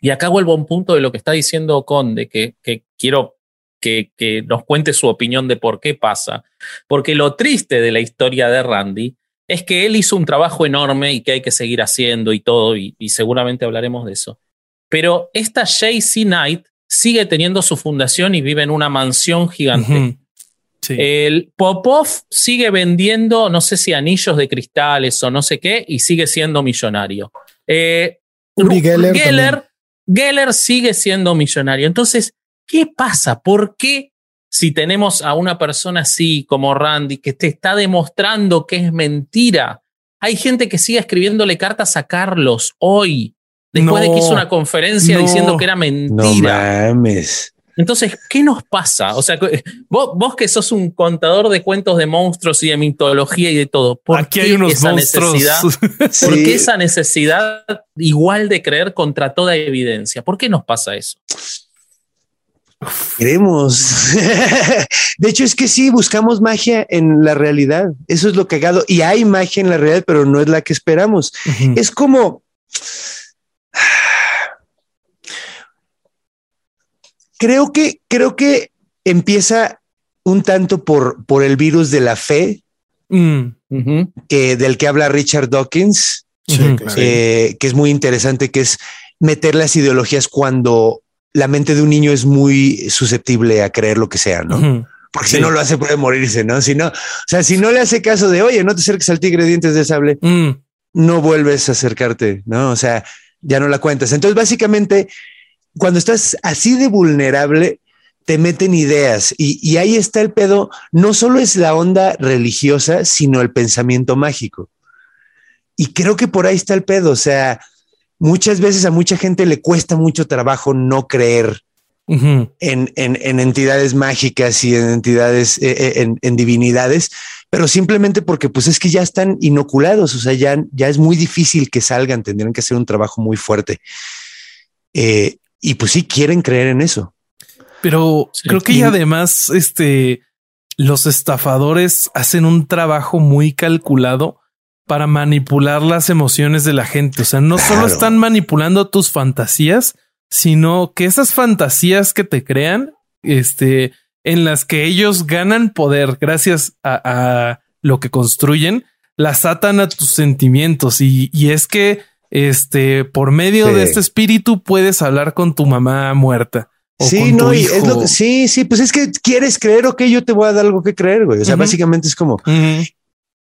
Y acá vuelvo a un punto de lo que está diciendo Conde, que, que quiero que, que nos cuente su opinión de por qué pasa. Porque lo triste de la historia de Randy es que él hizo un trabajo enorme y que hay que seguir haciendo y todo, y, y seguramente hablaremos de eso. Pero esta JC Knight sigue teniendo su fundación y vive en una mansión gigante. Sí. El Popov sigue vendiendo, no sé si anillos de cristales o no sé qué, y sigue siendo millonario. Eh, Uri Geller Geller, Geller sigue siendo millonario. Entonces, ¿qué pasa? ¿Por qué si tenemos a una persona así como Randy que te está demostrando que es mentira? Hay gente que sigue escribiéndole cartas a Carlos hoy, después de que No, hizo una conferencia no. diciendo que era No mentira. mames. Entonces, ¿qué nos pasa? O sea, que- vos, vos que sos un contador de cuentos de monstruos y de mitología y de todo, ¿por Aquí qué hay unos esa monstruos. necesidad? Sí. ¿Por qué esa necesidad igual de creer contra toda evidencia? ¿Por qué nos pasa eso? Queremos. De hecho, es que sí, buscamos magia en la realidad. Eso es lo cagado. Y hay magia en la realidad, pero no es la que esperamos. Es como. Creo que, creo que empieza un tanto por, por el virus de la fe Mm, que, del que habla Richard Dawkins, claro. eh, que es muy interesante, que es meter las ideologías cuando la mente de un niño es muy susceptible a creer lo que sea, ¿no? Porque Sí. si no lo hace puede morirse, ¿no? Si no, o sea, si no le hace caso de, oye, no te acerques al tigre de dientes de sable, Mm, no vuelves a acercarte, ¿no? O sea, ya no la cuentas. Entonces, básicamente, cuando estás así de vulnerable, te meten ideas y, y ahí está el pedo. No solo es la onda religiosa, sino el pensamiento mágico. Y creo que por ahí está el pedo. O sea, muchas veces a mucha gente le cuesta mucho trabajo no creer en, en- en entidades mágicas y en entidades, eh, eh, en, en divinidades, pero simplemente porque pues es que ya están inoculados, o sea, ya, ya es muy difícil que salgan, tendrían que hacer un trabajo muy fuerte. Eh, y pues sí quieren creer en eso. Pero Sí. creo que Y- además, este, los estafadores hacen un trabajo muy calculado para manipular las emociones de la gente. O sea, no solo están manipulando tus fantasías, sino que esas fantasías que te crean, este, en las que ellos ganan poder gracias a, a lo que construyen, las atan a tus sentimientos. Y, y es que este, por medio Sí. de este espíritu puedes hablar con tu mamá muerta. o Sí, con tu no, y hijo. es lo que, sí, sí, pues es que quieres creer, ok, yo te voy a dar algo que creer, güey. O sea, básicamente es como,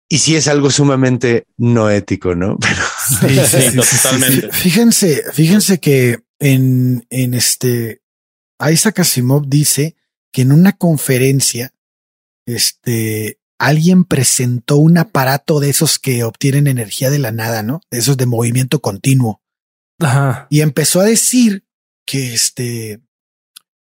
y sí es algo sumamente no ético, ¿no? Pero Sí, sí, Sí, sí, sí, totalmente. Fíjense, fíjense que en, en este Isaac Asimov dice que en una conferencia, este, alguien presentó un aparato de esos que obtienen energía de la nada, ¿no? De esos de movimiento continuo. Ajá. Y empezó a decir que este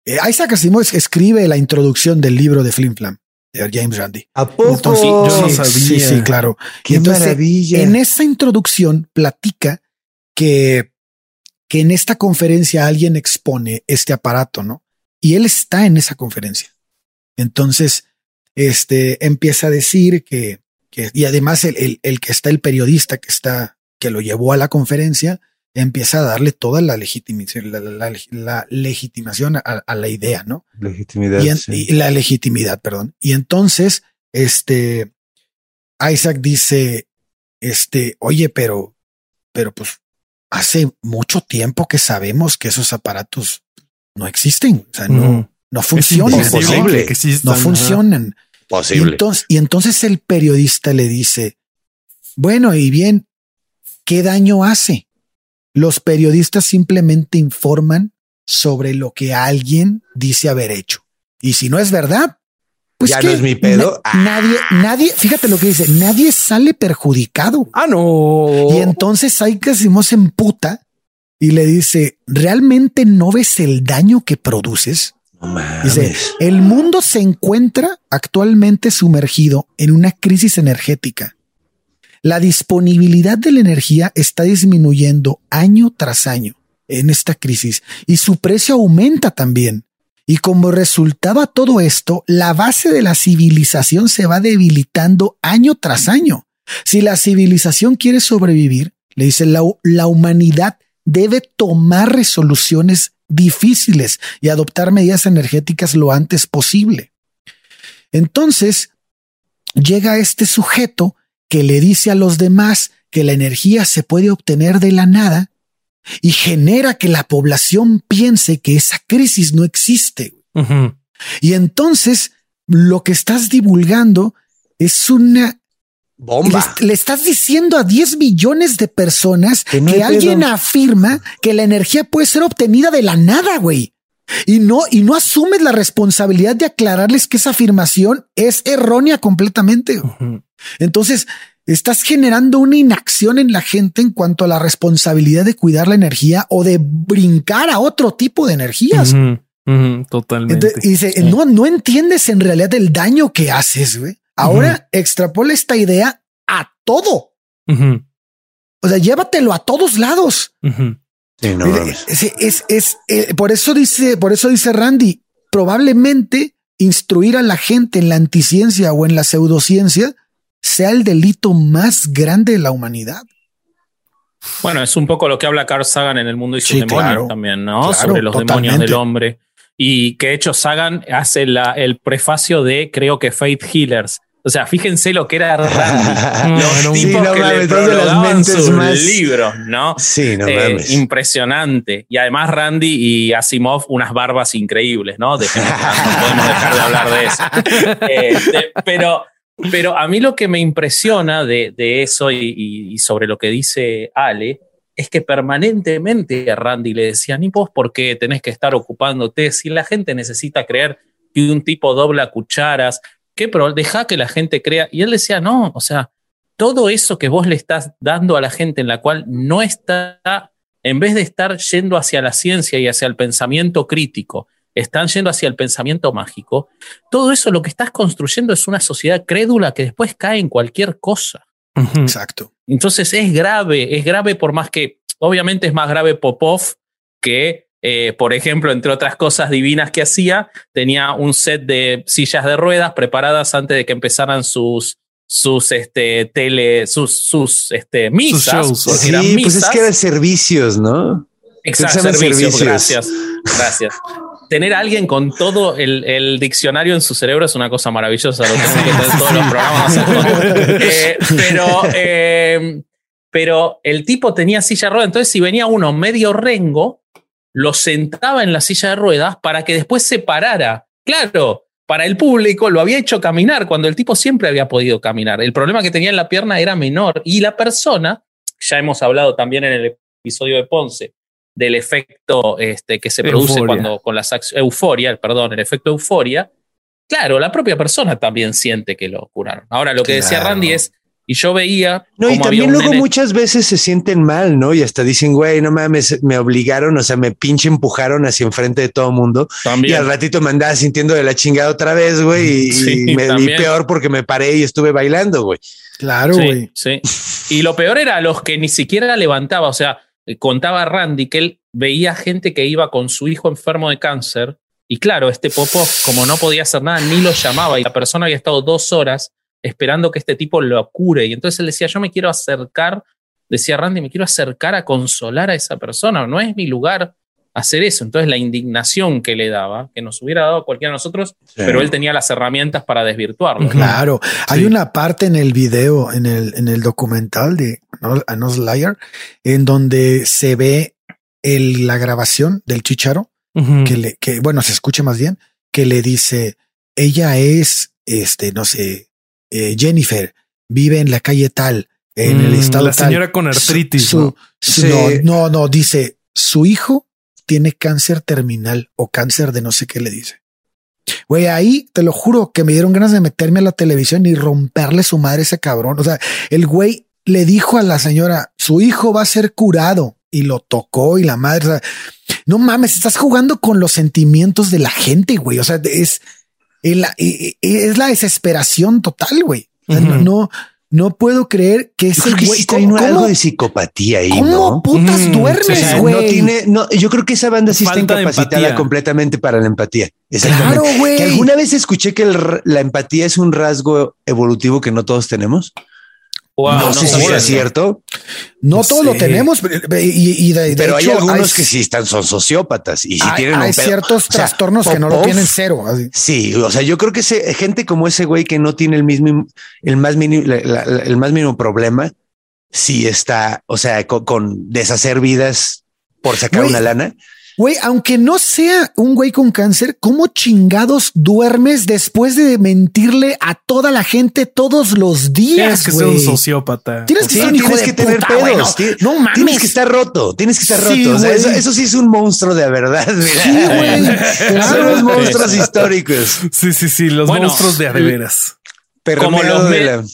eh, Isaac Asimov es- escribe la introducción del libro de Flim Flam de James Randi. ¿a poco? Entonces, yo no sí, sabía. Sí, sí, claro. Qué Entonces, maravilla. En esa introducción platica que, que en esta conferencia alguien expone este aparato, ¿no? Y él está en esa conferencia. Entonces, este empieza a decir que, que y además el, el, el que está el periodista que está, que lo llevó a la conferencia, empieza a darle toda la legitimación, la, la- la- la legitimación a, a la idea, ¿no? Legitimidad. Y, en- sí. y la legitimidad, perdón. Y entonces, este, Isaac dice, este, oye, pero, pero pues hace mucho tiempo que sabemos que esos aparatos no existen, o sea, no, no Es funcionan, imposible ¿no? posible. que existan, no ajá. Funcionan. Y Posible. entonces, y entonces el periodista le dice, bueno, y bien, ¿qué daño hace? Los periodistas simplemente informan sobre lo que alguien dice haber hecho. Y si no es verdad, pues Ya no es mi pedo. Na- nadie, nadie, fíjate lo que dice, nadie sale perjudicado. Ah, no. Y entonces hay que se emputa y le dice, ¿realmente no ves el daño que produces? Dice, el mundo se encuentra actualmente sumergido en una crisis energética. La disponibilidad de la energía está disminuyendo año tras año en esta crisis y su precio aumenta también. Y como resultado a todo esto, la base de la civilización se va debilitando año tras año. Si la civilización quiere sobrevivir, le dice la, la humanidad debe tomar resoluciones difíciles y adoptar medidas energéticas lo antes posible. Entonces llega este sujeto que le dice a los demás que la energía se puede obtener de la nada y genera que la población piense que esa crisis no existe. Y entonces lo que estás divulgando es una Bomba. le, le estás diciendo a 10 millones de personas Que no alguien pedo. afirma que la energía puede ser obtenida de la nada, güey. Y no, y no asumes la responsabilidad de aclararles que esa afirmación es errónea completamente. Entonces, estás generando una inacción en la gente en cuanto a la responsabilidad de cuidar la energía o de brincar a otro tipo de energías. Totalmente. Entonces, y dice, no, no entiendes en realidad el daño que haces, güey. Ahora extrapola esta idea a todo. O sea, llévatelo a todos lados. Sí, no es, es, es, eh, por eso dice, por eso dice Randy, probablemente instruir a la gente en la anticiencia o en la pseudociencia sea el delito más grande de la humanidad. Bueno, es un poco lo que habla Carl Sagan en El Mundo y sus Sí, demonios claro. también, ¿no? Claro, Sobre los demonios del hombre. Y que de hecho Sagan hace la- el prefacio de, creo que Faith Healers. O sea, fíjense lo que era Randy. No, los un- tipos Sí, no que mames, le prologaban sus más- libros, ¿no? Sí, no Eh, mames. impresionante. Y además Randy y Asimov, unas barbas increíbles, ¿no? No podemos dejar de hablar de eso. Este, pero, pero a mí lo que me impresiona de, de eso y, y- y sobre lo que dice Ale es que permanentemente a Randy le decían, ¿y vos por qué tenés que estar ocupándote? Si la gente necesita creer que un tipo dobla cucharas, ¿qué? Pero deja que la gente crea. Y él decía, no, o sea, todo eso que vos le estás dando a la gente en la cual no está, en vez de estar yendo hacia la ciencia y hacia el pensamiento crítico, están yendo hacia el pensamiento mágico, todo eso lo que estás construyendo es una sociedad crédula que después cae en cualquier cosa. Exacto. Entonces es grave, es grave por más que, obviamente es más grave Popov que, eh, por ejemplo, entre otras cosas divinas que hacía, tenía un set de sillas de ruedas preparadas antes de que empezaran sus sus este tele sus sus este misas shows. Sí, eran pues es que eran servicios, ¿no? Exacto, servicios, servicios. gracias. Gracias. Tener a alguien con todo el, el diccionario en su cerebro es una cosa maravillosa. Lo tengo que tener todos los programas. Eh, pero, eh, pero el tipo tenía silla de ruedas, entonces si venía uno medio rengo, lo sentaba en la silla de ruedas para que después se parara. Claro, para el público lo había hecho caminar cuando el tipo siempre había podido caminar. El problema que tenía en la pierna era menor y la persona, ya hemos hablado también en el episodio de Ponce, del efecto este, que se produce Euforia. cuando con las euforia, perdón, el efecto euforia. Claro, la propia persona también siente que lo curaron. Ahora, lo que decía. Randy es, y yo veía. No, y también luego nene- muchas veces se sienten mal, ¿no? Y hasta dicen, güey, no mames, me obligaron, o sea, me pinche empujaron hacia enfrente de todo mundo. Y También. al ratito me andaba sintiendo de la chingada otra vez, güey. Y, Sí, y me vi también. peor porque me paré y estuve bailando, güey. Claro, Sí, güey. sí. Y lo peor era los que ni siquiera levantaba. O sea, eh, contaba Randy que él veía gente que iba con su hijo enfermo de cáncer. Y claro, este Popov, como no podía hacer nada, ni lo llamaba. Y la persona había estado dos horas esperando que este tipo lo cure. Y entonces él decía: Yo me quiero acercar, decía Randy, me quiero acercar a consolar a esa persona. No es mi lugar hacer eso. Entonces la indignación que le daba, que nos hubiera dado a cualquiera de nosotros, pero él tenía las herramientas para desvirtuarlo. Claro. Hay Sí. una parte en el video, en el, en el documental de No- A Nos Liar, en donde se ve el, la grabación del chicharo, que le, que bueno, se escucha más bien, que le dice, ella es, este, no sé, eh, Jennifer, vive en la calle tal, en el Mm, estado La tal. señora con artritis. Su- ¿no? su- Sí. no, no, no, dice, su hijo tiene cáncer terminal o cáncer de no sé qué le dice. Güey, ahí te lo juro que me dieron ganas de meterme a la televisión y romperle su madre a ese cabrón. O sea, el güey le dijo a la señora, su hijo va a ser curado y lo tocó y la madre, o sea, no mames, estás jugando con los sentimientos de la gente, güey. O sea, es, el- e- e- es la desesperación total, güey. O sea, Ujú. no, no, no puedo creer que ese güey, sí trae ¿cómo- algo de psicopatía ahí, ¿Cómo ¿no? putas Mm, O duermes, sea, güey? no tiene, no, yo creo que esa banda sí Falta está incapacitada completamente para la empatía. Exactamente. Claro, güey. Que alguna vez escuché que el la empatía es un rasgo evolutivo que no todos tenemos. Wow, no, no sé si eso. cierto, No No todos lo tenemos pero- y, y de, de pero hay algunos que sí están, son sociópatas y si hay, tienen un hay pedo- ciertos o sea, trastornos que no lo tienen cero. así. Sí, o sea, yo creo que ese, gente como ese güey que no tiene el mismo, el más mínimo, la- la- la- el más mínimo problema, sí está, o sea, con, con deshacer vidas por sacar Güey, una lana. Güey, aunque no sea un güey con cáncer, ¿cómo chingados duermes después de mentirle a toda la gente todos los Tienes días? que ser güey? un sociópata. Tienes que Sí, ser un hijo tienes de que tener puta, güey, pedos. no, mames. Tienes que estar roto, tienes que estar Sí, roto. O sea, güey. eso, eso sí es un monstruo de verdad. mira. Sí, güey. Son los monstruos históricos. Sí, sí, sí, los Bueno, monstruos de a de veras. Como los de me- la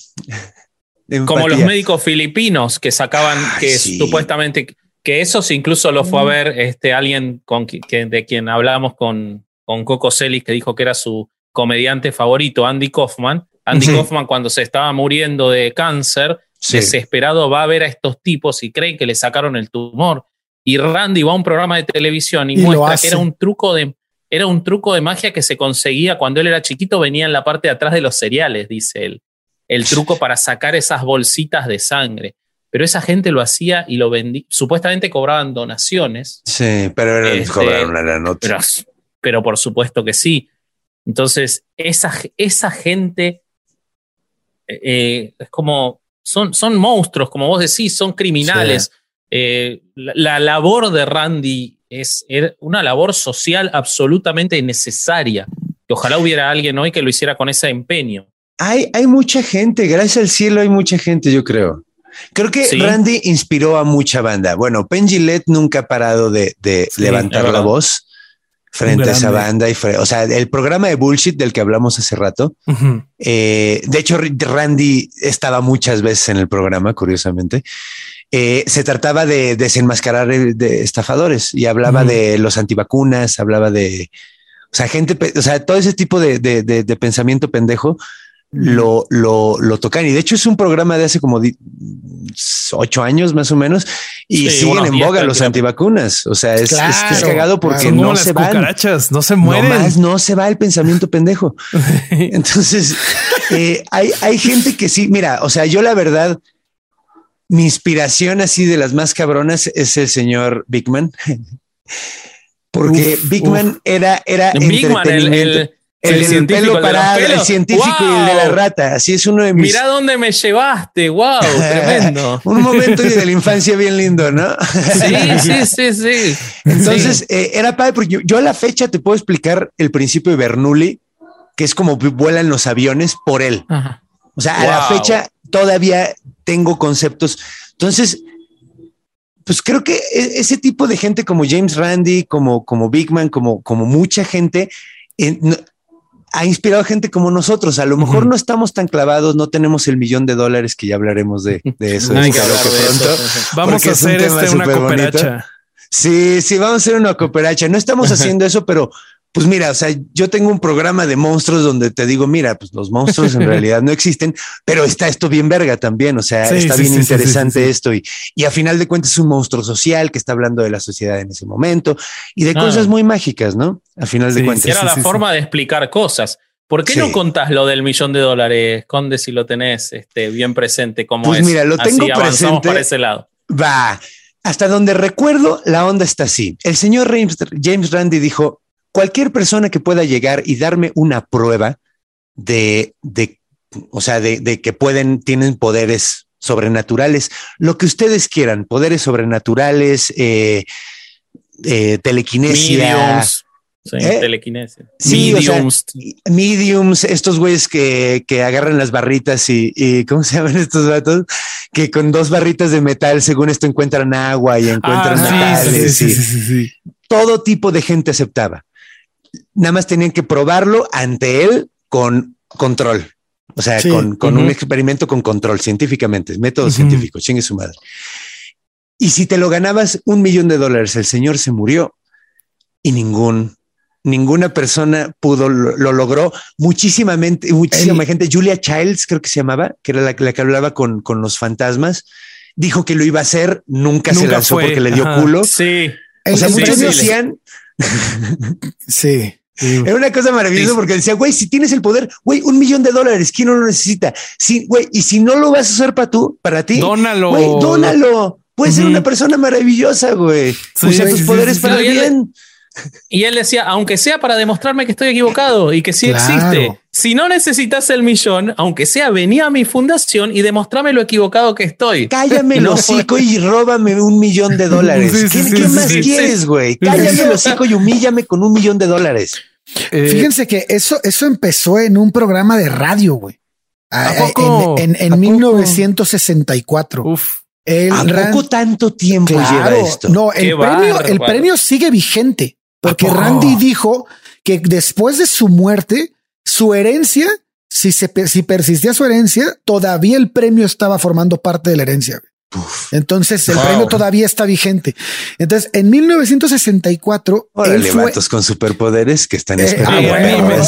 de Como los médicos filipinos que sacaban, Ay, que sí. supuestamente, que esos incluso lo fue a ver este alguien con que, de quien hablábamos con, con Coco Celis, que dijo que era su comediante favorito, Andy Kaufman. Andy. Kaufman, cuando se estaba muriendo de cáncer, Sí. desesperado, va a ver a estos tipos y creen que le sacaron el tumor. Y Randy va a un programa de televisión y, Y muestra que era un truco de. Era un truco de magia que se conseguía cuando él era chiquito, venía en la parte de atrás de los cereales, dice él. El truco para sacar esas bolsitas de sangre. Pero esa gente lo hacía y lo vendía. Supuestamente cobraban donaciones, Sí, pero Este, cobrar una la nota. pero, pero por supuesto que sí. Entonces, esa, esa gente eh, es como, son, son monstruos, como vos decís, son criminales. Eh, la, la labor de Randy es una labor social absolutamente necesaria. Que ojalá hubiera alguien hoy que lo hiciera con ese empeño. Hay, hay mucha gente, gracias al cielo hay mucha gente, yo creo. Creo que Sí. Randy inspiró a mucha banda. Bueno, Penn Jillette nunca ha parado de, de Sí, levantar la voz frente a esa banda. Y o sea, el programa de bullshit del que hablamos hace rato. Ujú. eh, de hecho, Randy estaba muchas veces en el programa, curiosamente. Eh, se trataba de desenmascarar eh, de estafadores y hablaba Ujú. de los antivacunas, hablaba de, o sea, gente, o sea, todo ese tipo de, de- de- de pensamiento pendejo lo, lo, lo tocan. Y de hecho es un programa de hace como ocho años más o menos y Sí, siguen en boga los antivacunas. O sea, es, cagado porque no las se van. no se mueren. no se va el pensamiento pendejo. Entonces, eh, hay, hay gente que sí, mira, o sea, yo la verdad, mi inspiración así de las más cabronas es el señor Bigman. Porque Bigman era, era Bigman, el, el, El, El científico, pelo el parado, científico y el de la rata. Así es uno de mis. Mirá dónde me llevaste, wow, tremendo. Un momento de la infancia bien lindo, ¿no? Sí, sí, sí, sí. Entonces eh, era padre porque yo, yo a la fecha te puedo explicar el principio de Bernoulli, que es como vuelan los aviones por él. Ajá. O sea, a la fecha todavía tengo conceptos. Entonces, pues creo que e- ese tipo de gente como James Randi, como, como Big Man, como, como mucha gente, eh, no- ha inspirado a gente como nosotros. A lo mejor no estamos tan clavados, no tenemos el millón de dólares que ya hablaremos de, de eso. De pronto. Vamos a es un hacer este una cooperacha. Sí, sí, vamos a hacer una cooperacha. No estamos haciendo eso, pero pues mira, o sea, yo tengo un programa de monstruos donde te digo, mira, pues los monstruos en realidad no existen, pero está esto bien verga también. O sea, Sí, está sí, bien sí, interesante sí, sí. esto y, y a final de cuentas es un monstruo social que está hablando de la sociedad en ese momento y de Ah. cosas muy mágicas, ¿no? A final de cuentas. sí, Era la sí, forma de explicar cosas. ¿Por qué Sí. no contás lo del millón de dólares, Conde, si lo tenés este, bien presente como Pues es? mira, lo tengo Así presente. para ese lado. Va. Hasta donde recuerdo, la onda está así. El señor James, James Randi dijo, cualquier persona que pueda llegar y darme una prueba de, de o sea, de, de que pueden, tienen poderes sobrenaturales, lo que ustedes quieran, poderes sobrenaturales, eh, eh, telequinesia, Mediums. Sí, ¿Eh? telequinesis. Sí, o sea, Mediums. estos güeyes que, que agarran las barritas y, y ¿cómo se llaman estos vatos? Que con dos barritas de metal, según esto, encuentran agua y encuentran Ah, metales. sí, y sí, sí, sí, sí. Todo tipo de gente aceptaba. Nada más tenían que probarlo ante él con control. O sea, Sí. con, con un experimento con control científicamente, método Ujú. científico, chingue su madre. Y si te lo ganabas un millón de dólares, el señor se murió y ningún, ninguna persona pudo, lo, lo logró. Muchísimamente, muchísima El- gente, Julia Childs, creo que se llamaba, que era la, la que hablaba con, con los fantasmas, dijo que lo iba a hacer, nunca, se lanzó fue, porque le dio ajá. culo. Sí. O sea, sí, muchos sí, decían, sí. Era una cosa maravillosa Sí. porque decía, güey, si tienes el poder, güey, un millón de dólares, ¿quién no lo necesita? Sí, güey, y si no lo vas a usar para tú, para ti, Dónalo. güey, dónalo. Puedes ser una persona maravillosa, güey. Sí, Usa tus sí, poderes sí, para sí. el bien. Y él decía, aunque sea para demostrarme que estoy equivocado y que sí Claro. existe, si no necesitas el millón, aunque sea, venía a mi fundación y demostrame lo equivocado que estoy. Cállame el hocico y róbame un millón de dólares. Sí, sí, ¿Qué, sí, qué sí, más sí, quieres, güey? sí, Cállame el hocico y humíllame con un millón de dólares. Eh, Fíjense que eso, eso empezó en un programa de radio, güey. En, en- en ¿A poco? 1964. uf. El ¿A Ran- poco tanto tiempo lleva Claro, esto? No, el premio, el premio sigue vigente porque. Randy dijo que después de su muerte, su herencia, si se si persistía su herencia, todavía el premio estaba formando parte de la herencia. güey. Entonces el Wow. premio todavía está vigente. Entonces en 1964 él Órale, fue con superpoderes que están esperando. ah, ahora.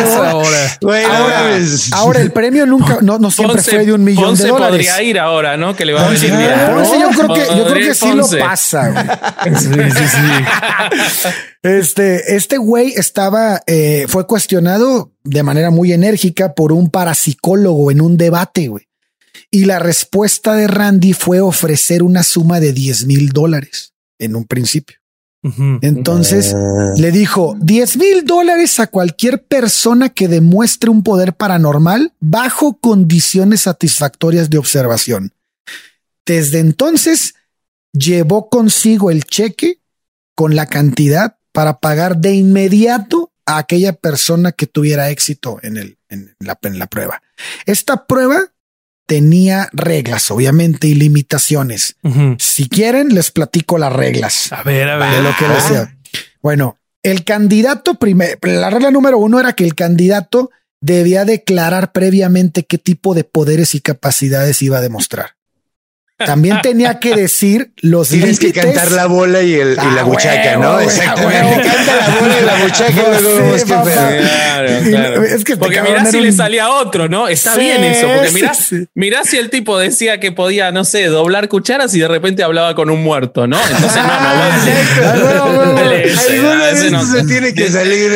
Es ahora. Güey, no Ahora, mames. ahora el premio nunca, no, no siempre Ponce- fue de un millón Ponce de dólares. podría ir ahora, ¿no? Que le va a venir bien. Ponce yo creo que, yo creo que sí lo pasa. güey. Sí, sí, sí. Este, este güey estaba, eh, fue cuestionado de manera muy enérgica por un parapsicólogo en un debate, güey. Y la respuesta de Randy fue ofrecer una suma de 10 mil dólares en un principio. Entonces Ah. le dijo 10 mil dólares a cualquier persona que demuestre un poder paranormal bajo condiciones satisfactorias de observación. Desde entonces llevó consigo el cheque con la cantidad para pagar de inmediato a aquella persona que tuviera éxito en, el, en, la, en la prueba. Esta prueba tenía reglas, obviamente, y limitaciones. Si quieren, les platico las reglas A ver, a ver. de lo que decía. Bueno, el candidato primero, la regla número uno era que el candidato debía declarar previamente qué tipo de poderes y capacidades iba a demostrar. También tenía que decir los Tienes que límites. cantar la bola y, el, y la Ah, buchaca, huevo, ¿no? güey, Exactamente. ah, huevo. Canta la bola y la buchaca y luego vemos qué. Claro, claro. es que este porque mirá si un- le salía otro, ¿no? Está Sí, bien eso, porque sí, mirá, sí. mirá si el tipo decía que podía, no sé, doblar cucharas y de repente hablaba con un muerto, ¿no? Entonces no, no vale. Ah, huevo, huevo. Ese, Alguna se tiene que salir.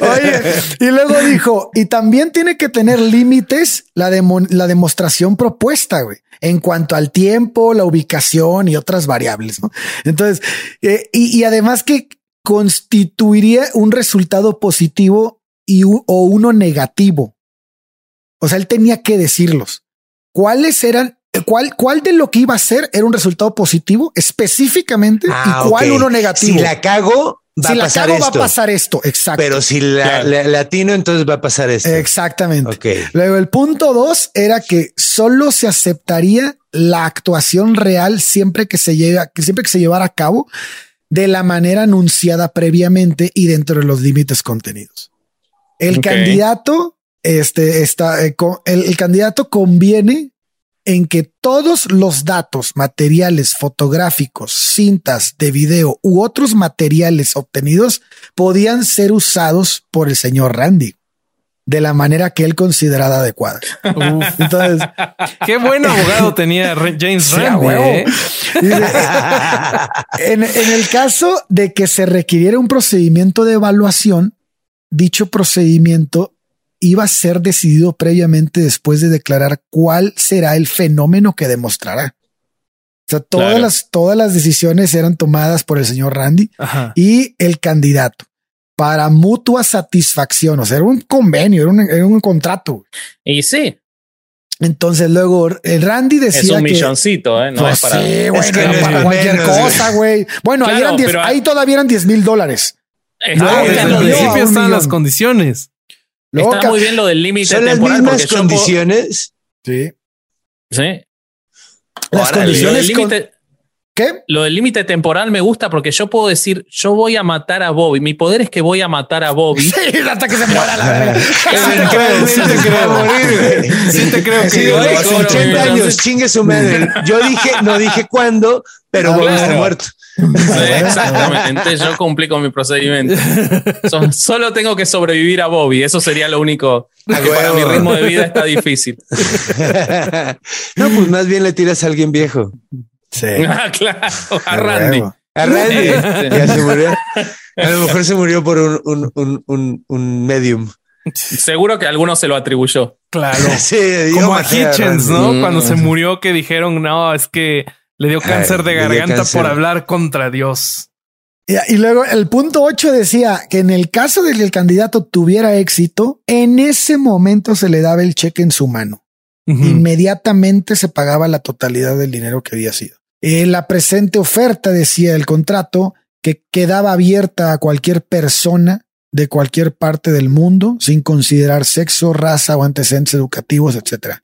Oye, y luego dijo, y también tiene que tener límites la, demo- la la demostración propuesta, güey, en cuanto al tiempo, la ubicación y otras variables. ¿no? Entonces, eh, y, y, además que constituiría un resultado positivo y o uno negativo. O sea, él tenía que decirlos. ¿Cuáles eran? ¿Cuál, cuál de lo que iba a ser era un resultado positivo específicamente Ah, y cuál ok. uno negativo? Si la cago, va Si a la cago, va a pasar esto. Exacto. Pero si la, Claro. la- latino, entonces va a pasar esto. Exactamente. Ok. Luego el punto dos era que solo se aceptaría la actuación real siempre que se lleva, que siempre que se llevara a cabo de la manera anunciada previamente y dentro de los límites contenidos. El candidato, este está, eh, el candidato conviene en que todos los datos, materiales fotográficos, cintas de video u otros materiales obtenidos podían ser usados por el señor Randy de la manera que él considerara adecuada. Uf, Entonces, qué buen abogado tenía James huevo. ¿eh? en el caso de que se requiriera un procedimiento de evaluación, dicho procedimiento iba a ser decidido previamente después de declarar cuál será el fenómeno que demostrará. O sea, todas Claro. las, todas las decisiones eran tomadas por el señor Randy Ajá. y el candidato para mutua satisfacción. O sea, era un convenio, era un, era un contrato. Y sí, Entonces luego el Randy decía es un que milloncito, ¿eh? No Pues es para. sí, güey, Es que no no es para cualquier menos, cosa, güey. Bueno, ahí, Claro, eran 10 pero- ahí todavía eran 10 mil dólares. No, Ah, desde el de- principio estaban las condiciones. Está muy bien lo del límite Son las temporal mismas condiciones. Sí. Sí. Las. Lo condiciones del con- límite ¿Qué? lo del límite temporal me gusta porque yo puedo decir, yo voy a matar a Bobby. Mi poder es que voy a matar a Bobby. Sí, hasta que se muera la verga. Sí te creo. morir. Sí te creo que cabrón, 80 entonces- años, chingue su madre. Yo dije, no dije cuándo, pero Bobby claro. está muerto. Sí, exactamente. Yo cumplí con mi procedimiento. So- solo tengo que sobrevivir a Bobby. Eso sería lo único que para mi ritmo de vida está difícil. no, pues más bien le tiras a alguien viejo. Sí. Ah, claro, a Randy. A Randy. Este. Ya se murió. A lo mejor se murió por un, un, un, un, un medium. Seguro que alguno se lo atribuyó. Claro. Sí, Como a Hitchens. ¿no? Mm. Cuando se murió que dijeron, no, es que le dio cáncer de garganta cáncer. por hablar contra Dios. Y, y luego el punto 8 decía que en el caso de que el candidato tuviera éxito, en ese momento se le daba el cheque en su mano. Inmediatamente se pagaba la totalidad del dinero que había sido. Eh, la presente oferta, decía el contrato, que quedaba abierta a cualquier persona de cualquier parte del mundo, sin considerar sexo, raza o antecedentes educativos, etcétera.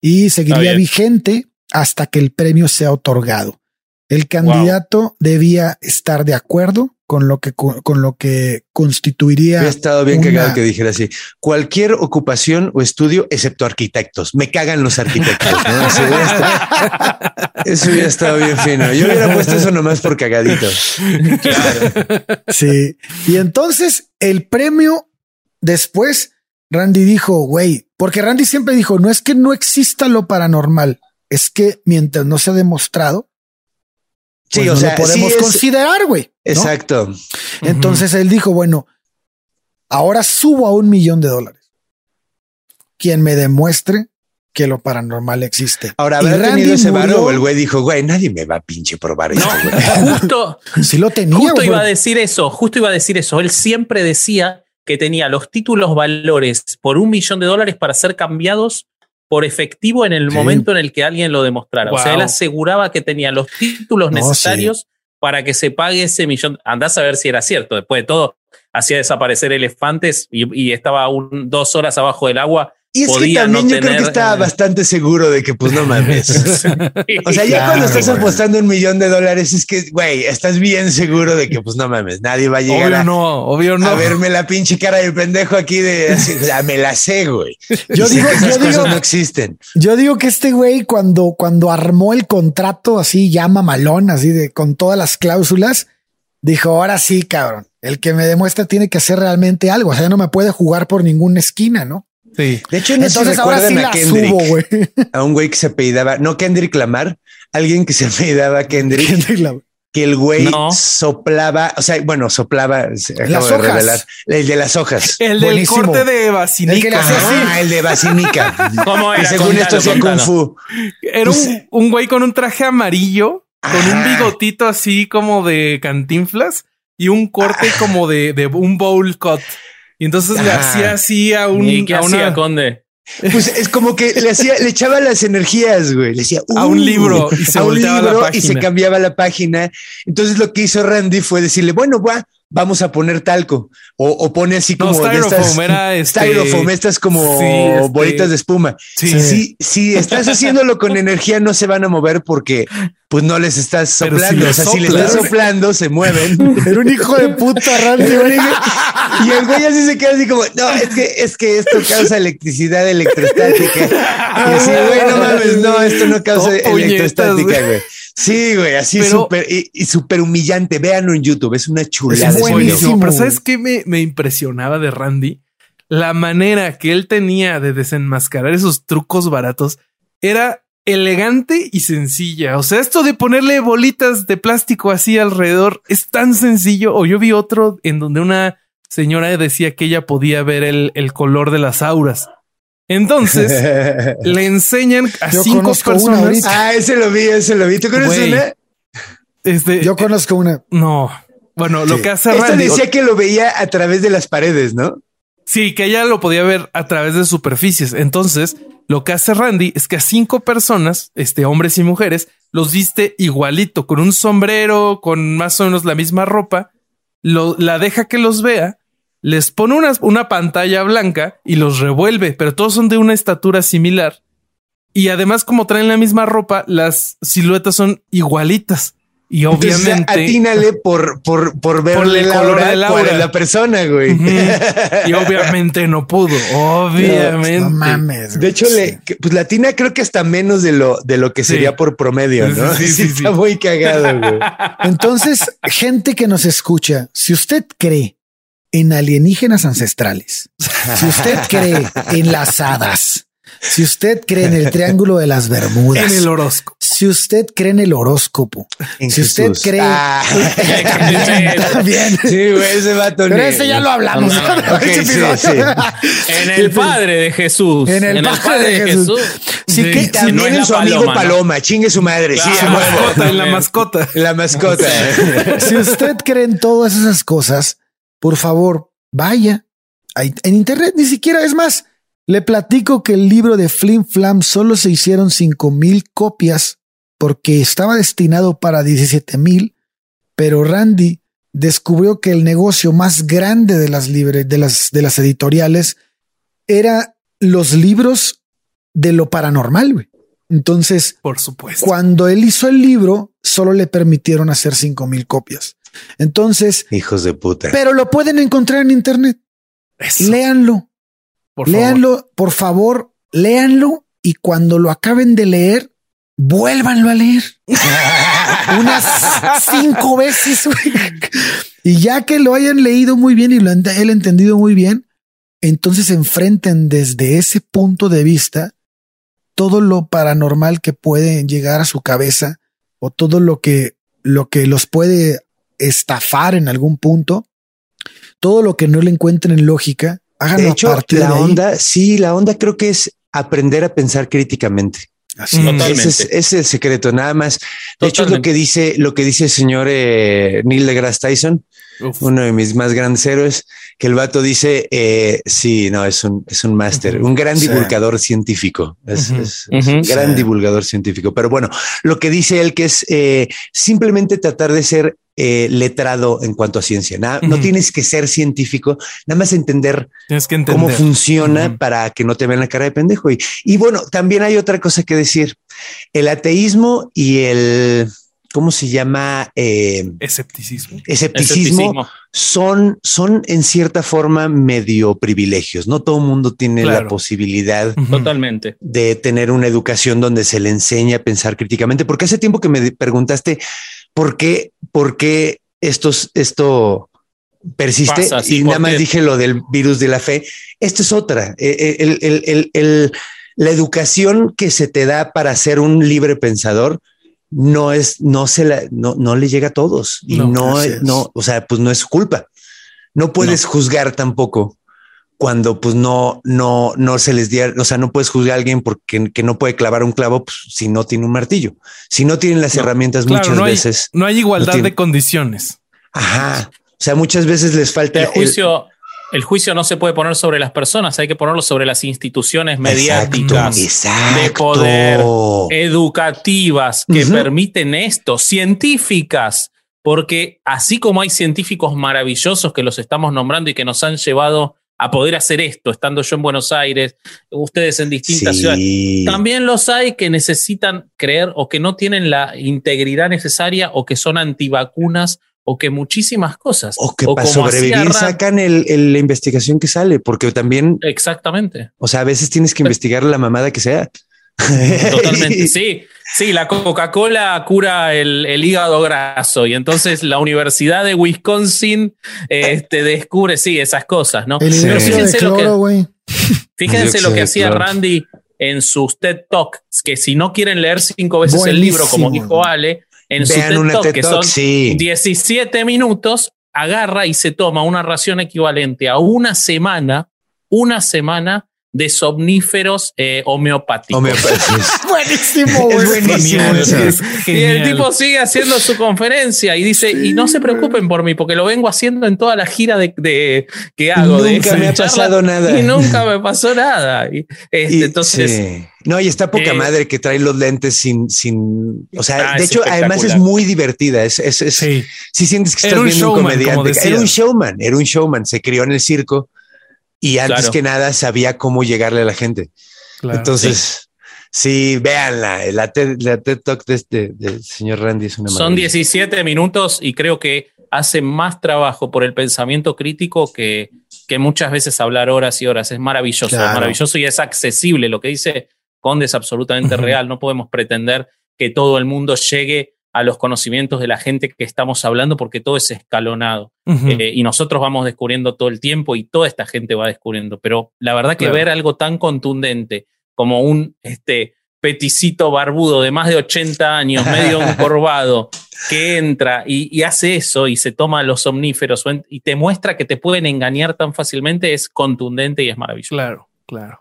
Y seguiría vigente hasta que el premio sea otorgado. El candidato debía estar de acuerdo con lo que con lo que constituiría Hubiera estado bien una- cagado que dijera así. Cualquier ocupación o estudio, excepto arquitectos. Me cagan los arquitectos. ¿no? Así hubiera estado- eso hubiera estado bien fino. Yo hubiera puesto eso nomás por cagadito. Sí. Y entonces el premio después, Randy dijo, güey, porque Randy siempre dijo, no es que no exista lo paranormal, es que mientras no se ha demostrado, Sí, pues o no sea, lo podemos sí es- considerar, güey. ¿no? Exacto. Entonces él dijo, bueno, ahora subo a un millón de dólares. Quien me demuestre que lo paranormal existe. Ahora, Y ¿habrá Randy tenido ese murió- varo o el güey dijo, güey, nadie me va a pinche probar esto, güey? Justo, Sí lo tenía. justo güey. iba a decir eso, justo iba a decir eso. Él siempre decía que tenía los títulos valores por un millón de dólares para ser cambiados por efectivo en el Sí. momento en el que alguien lo demostrara. O sea, él aseguraba que tenía los títulos No, necesarios para que se pague ese millón. Andás a ver si era cierto. Después de todo, hacía desaparecer elefantes y, y estaba un- dos horas abajo del agua. Y es que también no yo creo que estaba eh, bastante seguro de que, pues no mames. O sea, ya Claro, cuando estás güey. apostando un millón de dólares, es que, güey, estás bien seguro de que, pues no mames, nadie va a llegar Obvio a, no, obvio no. a verme la pinche cara de pendejo aquí de así, o sea, me la sé, güey. Yo Y digo, que esas yo digo, no existen. Yo digo que este güey cuando, cuando armó el contrato así ya mamalón, así de con todas las cláusulas, dijo, ahora sí, cabrón, el que me demuestra tiene que hacer realmente algo, o sea, no me puede jugar por ninguna esquina, ¿no? Sí. De hecho, si Entonces ahora sí recuerdan la a Kendrick, subo, güey. a un güey que se apellidaba, no Kendrick Lamar, alguien que se apellidaba Kendrick, Kendrick Lamar. que el güey No. soplaba, o sea, bueno, soplaba, se- acabo Las de hojas. revelar, el de las hojas. El del Buenísimo. corte de El Basinica. así. Ah, el de Basinica. ¿Cómo que era? según Contalo, esto hacía kung fu. Era un, un güey con un traje amarillo, con un Ajá. bigotito así como de cantinflas y un corte como de, de un bowl cut. Y entonces le hacía así a un ¿Y qué a, hacía, una- Conde? Pues es como que le hacía, le echaba las energías, güey. Le decía A un "Uh", libro y se a un la libro y se cambiaba la página. Entonces lo que hizo Randy fue decirle, bueno, va, vamos a poner talco o, o pone así No, como de estas era este. styrofoam, estas como Sí, este- bolitas de espuma. Sí. Si, si estás haciéndolo con energía, no se van a mover porque pues no les estás si soplando. o sea, si le soplas- estás soplando, se mueven. Era un hijo de puta, Randy. Y el güey así se queda así como, no, es que, es que esto causa electricidad electrostática. Y así, güey, no mames, no, esto no causa puñetas, electrostática, güey. Sí, güey, así súper y, y súper humillante. Véanlo en YouTube, es una chulada. Es buenísimo. Pero ¿sabes qué me, me impresionaba de Randy? La manera que él tenía de desenmascarar esos trucos baratos era elegante y sencilla. O sea, esto de ponerle bolitas de plástico así alrededor es tan sencillo. O yo vi otro en donde una señora decía que ella podía ver el, el color de las auras. Entonces le enseñan a Yo cinco personas. Ah, ese lo vi, ese lo vi. ¿Tú conoces una? Este, Yo conozco una. no. Bueno, lo que hace Esta Randy. decía que lo veía a través de las paredes, ¿no? Sí, que ella lo podía ver a través de superficies. Entonces, lo que hace Randy es que a cinco personas, este, hombres y mujeres, los viste igualito, con un sombrero, con más o menos la misma ropa, la deja que los vea, les pone una, una pantalla blanca y los revuelve, pero todos son de una estatura similar. Y además, como traen la misma ropa, las siluetas son igualitas. Y Entonces, obviamente... atínale por, por, por verle el la color aura. es la persona, güey. Y obviamente no pudo. Obviamente. No mames. De hecho, le, que- pues latina creo que hasta menos de lo, de lo que Sí. sería por promedio, ¿no? Sí, sí, sí, está sí. muy cagado, güey. Entonces, gente que nos escucha, si usted cree en alienígenas ancestrales, si usted cree en las hadas, si usted cree en el triángulo de las Bermudas, En el horóscopo. si usted cree en el horóscopo, En si usted Jesús. cree Ah. también, sí, güey, ese vato. Pero ese ya lo hablamos. No, no, ok, Ese sí, episodio. En el Padre de Jesús. En el Padre de Jesús. Sí, Sí, que sí, también no en su amigo paloma, Paloma, ¿no? chingue su madre. Claro. Sí, La mascota, en la mascota. La mascota. Si usted cree en todas esas cosas, por favor, vaya en internet. Ni siquiera es más. Le platico que el libro de Flim Flam solo se hicieron cinco mil copias porque estaba destinado para 17 mil, pero Randy descubrió que el negocio más grande de las libre, de las, de las editoriales era los libros de lo paranormal. güey. Entonces, Por supuesto. cuando él hizo el libro, solo le permitieron hacer cinco mil copias. Entonces, Hijos de puta. pero lo pueden encontrar en internet. Eso, Léanlo, por favor. léanlo, por favor, léanlo y cuando lo acaben de leer, vuélvanlo a leer unas cinco veces. Y ya que lo hayan leído muy bien y lo han él entendido muy bien, entonces enfrenten desde ese punto de vista todo lo paranormal que puede llegar a su cabeza o todo lo que, lo que los puede estafar en algún punto, todo lo que no le encuentren lógica, háganlo De hecho, a la de ahí. onda, sí, la onda creo que es aprender a pensar críticamente. Así Mm. es. Totalmente. Ese es, ese es el secreto, nada más. De hecho, es lo que dice, lo que dice el señor eh, Neil deGrasse Tyson, Uf. uno de mis más grandes héroes, que el vato dice, eh, sí, no, es un, es un máster, un gran Sí. divulgador científico, es, Ujú. es- es un gran Sí. divulgador científico. Pero bueno, lo que dice él que es eh, simplemente tratar de ser eh, letrado en cuanto a ciencia. Nada, No tienes que ser científico, nada más entender que entender. cómo funciona para que no te vean la cara de pendejo. Y, y bueno, también hay otra cosa que decir. El ateísmo y el, ¿cómo se llama? Eh, Escepticismo. escepticismo, Escepticismo. son, son en cierta forma medio privilegios. No todo el mundo tiene la posibilidad. Totalmente. de tener una educación donde se le enseña a pensar críticamente. Porque hace tiempo que me preguntaste por qué, por qué estos, esto persiste Pasa, sí, y ¿por nada más qué? dije lo del virus de la fe. Esto es otra. Eh, El, el- el- el- la educación que se te da para ser un libre pensador no es, no se la, no, no le llega a todos y No, no, es. no, o sea, pues no es su culpa. No puedes juzgar tampoco cuando pues no, no, no se les diera, o sea, no puedes juzgar a alguien porque que no puede clavar un clavo pues, si no tiene un martillo, si no tienen las No, herramientas Claro, muchas no hay, veces. no hay igualdad de condiciones. Ajá. O sea, muchas veces les falta El juicio, el juicio no se puede poner sobre las personas, hay que ponerlo sobre las instituciones mediáticas, Exacto, de poder, educativas que permiten esto, científicas, porque así como hay científicos maravillosos que los estamos nombrando y que nos han llevado a poder hacer esto, estando yo en Buenos Aires, ustedes en distintas Sí. ciudades, también los hay que necesitan creer o que no tienen la integridad necesaria o que son antivacunas o que muchísimas cosas. O que para sobrevivir sacan el, el- la investigación que sale, porque también, Exactamente. o sea, a veces tienes que investigar la mamada que sea. Totalmente. Sí, sí, la Coca-Cola cura el, el hígado graso y entonces la Universidad de Wisconsin este, descubre, sí, esas cosas, ¿no? El. Pero fíjense lo que, fíjense lo que hacía cloro. Randy en sus TED Talks, que si no quieren leer cinco veces el libro, como dijo. Ale, en su Vean TED Talk, TED que Talk, son sí. 17 minutos, agarra y se toma una ración equivalente a una semana, una semana de somníferos eh, homeopáticos. Buenísimo, Es güey. buenísimo es Y el tipo sigue haciendo su conferencia y dice, y no se preocupen por mí, porque lo vengo haciendo en toda la gira de, de- que hago. de Nunca me ha pasado nada. Y nunca me pasó nada. Y, este, Y- entonces, sí. No, y está poca eh, madre que trae los lentes sin, sin, o sea, Ah, de hecho, además es muy divertida. Es, es, es- Sí. si sientes que estás un viendo un showman, como comediante. Era un showman, era un showman. Se crió en el circo y antes Claro. que nada sabía cómo llegarle a la gente. Claro. Entonces, sí, véanla. La TED, la TED Talk de este, señor Randy es una son maravilla. 17 minutos y creo que hace más trabajo por el pensamiento crítico que, que muchas veces hablar horas y horas. Es maravilloso, Claro. es maravilloso y es accesible. Lo que dice Conde es absolutamente real. No podemos pretender que todo el mundo llegue a los conocimientos de la gente que estamos hablando porque todo es escalonado. Eh, y nosotros vamos descubriendo todo el tiempo y toda esta gente va descubriendo. Pero la verdad que Claro. ver algo tan contundente como un este, peticito barbudo de más de 80 años, medio encorvado, que entra y, y hace eso y se toma los somníferos o en- y te muestra que te pueden engañar tan fácilmente, es contundente y es maravilloso. Claro, claro.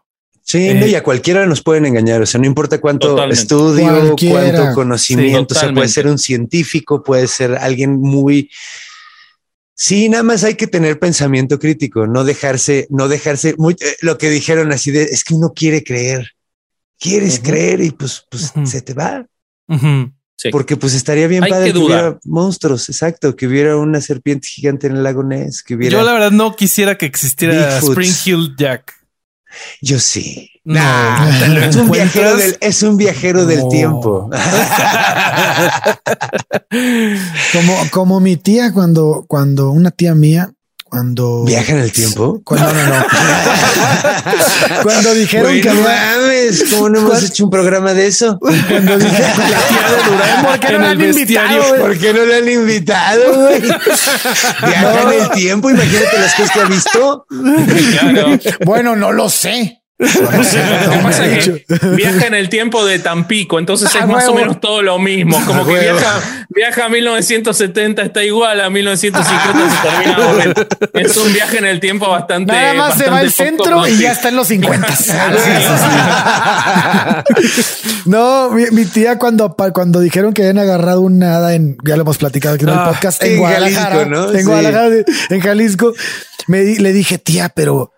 Sí, Eh, no, y a cualquiera nos pueden engañar. O sea, no importa cuánto Totalmente. estudio, Cualquiera. cuánto conocimiento. Sí, o sea, puede ser un científico, puede ser alguien muy. Sí, nada más hay que tener pensamiento crítico, no dejarse, no dejarse muy, eh, lo que dijeron así de es que uno quiere creer, quieres creer y pues, pues se te va. Sí. Porque pues estaría bien Hay padre que hubiera monstruos, exacto, que hubiera una serpiente gigante en el lago Ness, que hubiera. Yo la verdad no quisiera que existiera. Spring Hill Jack. Yo sí. Nah, es un viajero del, es un viajero del tiempo. Como, como mi tía cuando, cuando una tía mía, cuando ¿Viaja en el tiempo? Cuando no, no. cuando dijeron que había- mames, ¿cómo no hemos hecho un programa de eso? cuando dije La tía de Durán ¿Por qué no el han invitado? ¿Por qué no le han invitado, güey? Viaja en el tiempo, imagínate las cosas que ha visto. Claro. bueno, no lo sé. Pasa que viaja en el tiempo de Tampico, entonces Ah, es más o menos todo lo mismo. Como Ah, que huevo. viaja, viaja a 1970, está igual a 1950, se termina. Es un viaje en el tiempo bastante. Nada más se va al centro y ya está en los 50. Ah, no, mi, mi tía cuando, cuando dijeron que habían agarrado una hada en, ya lo hemos platicado aquí en el Ah, podcast, en en Guadalajara, Jalisco, ¿no? en Sí. Guadalajara, en Jalisco, me le dije, tía, pero,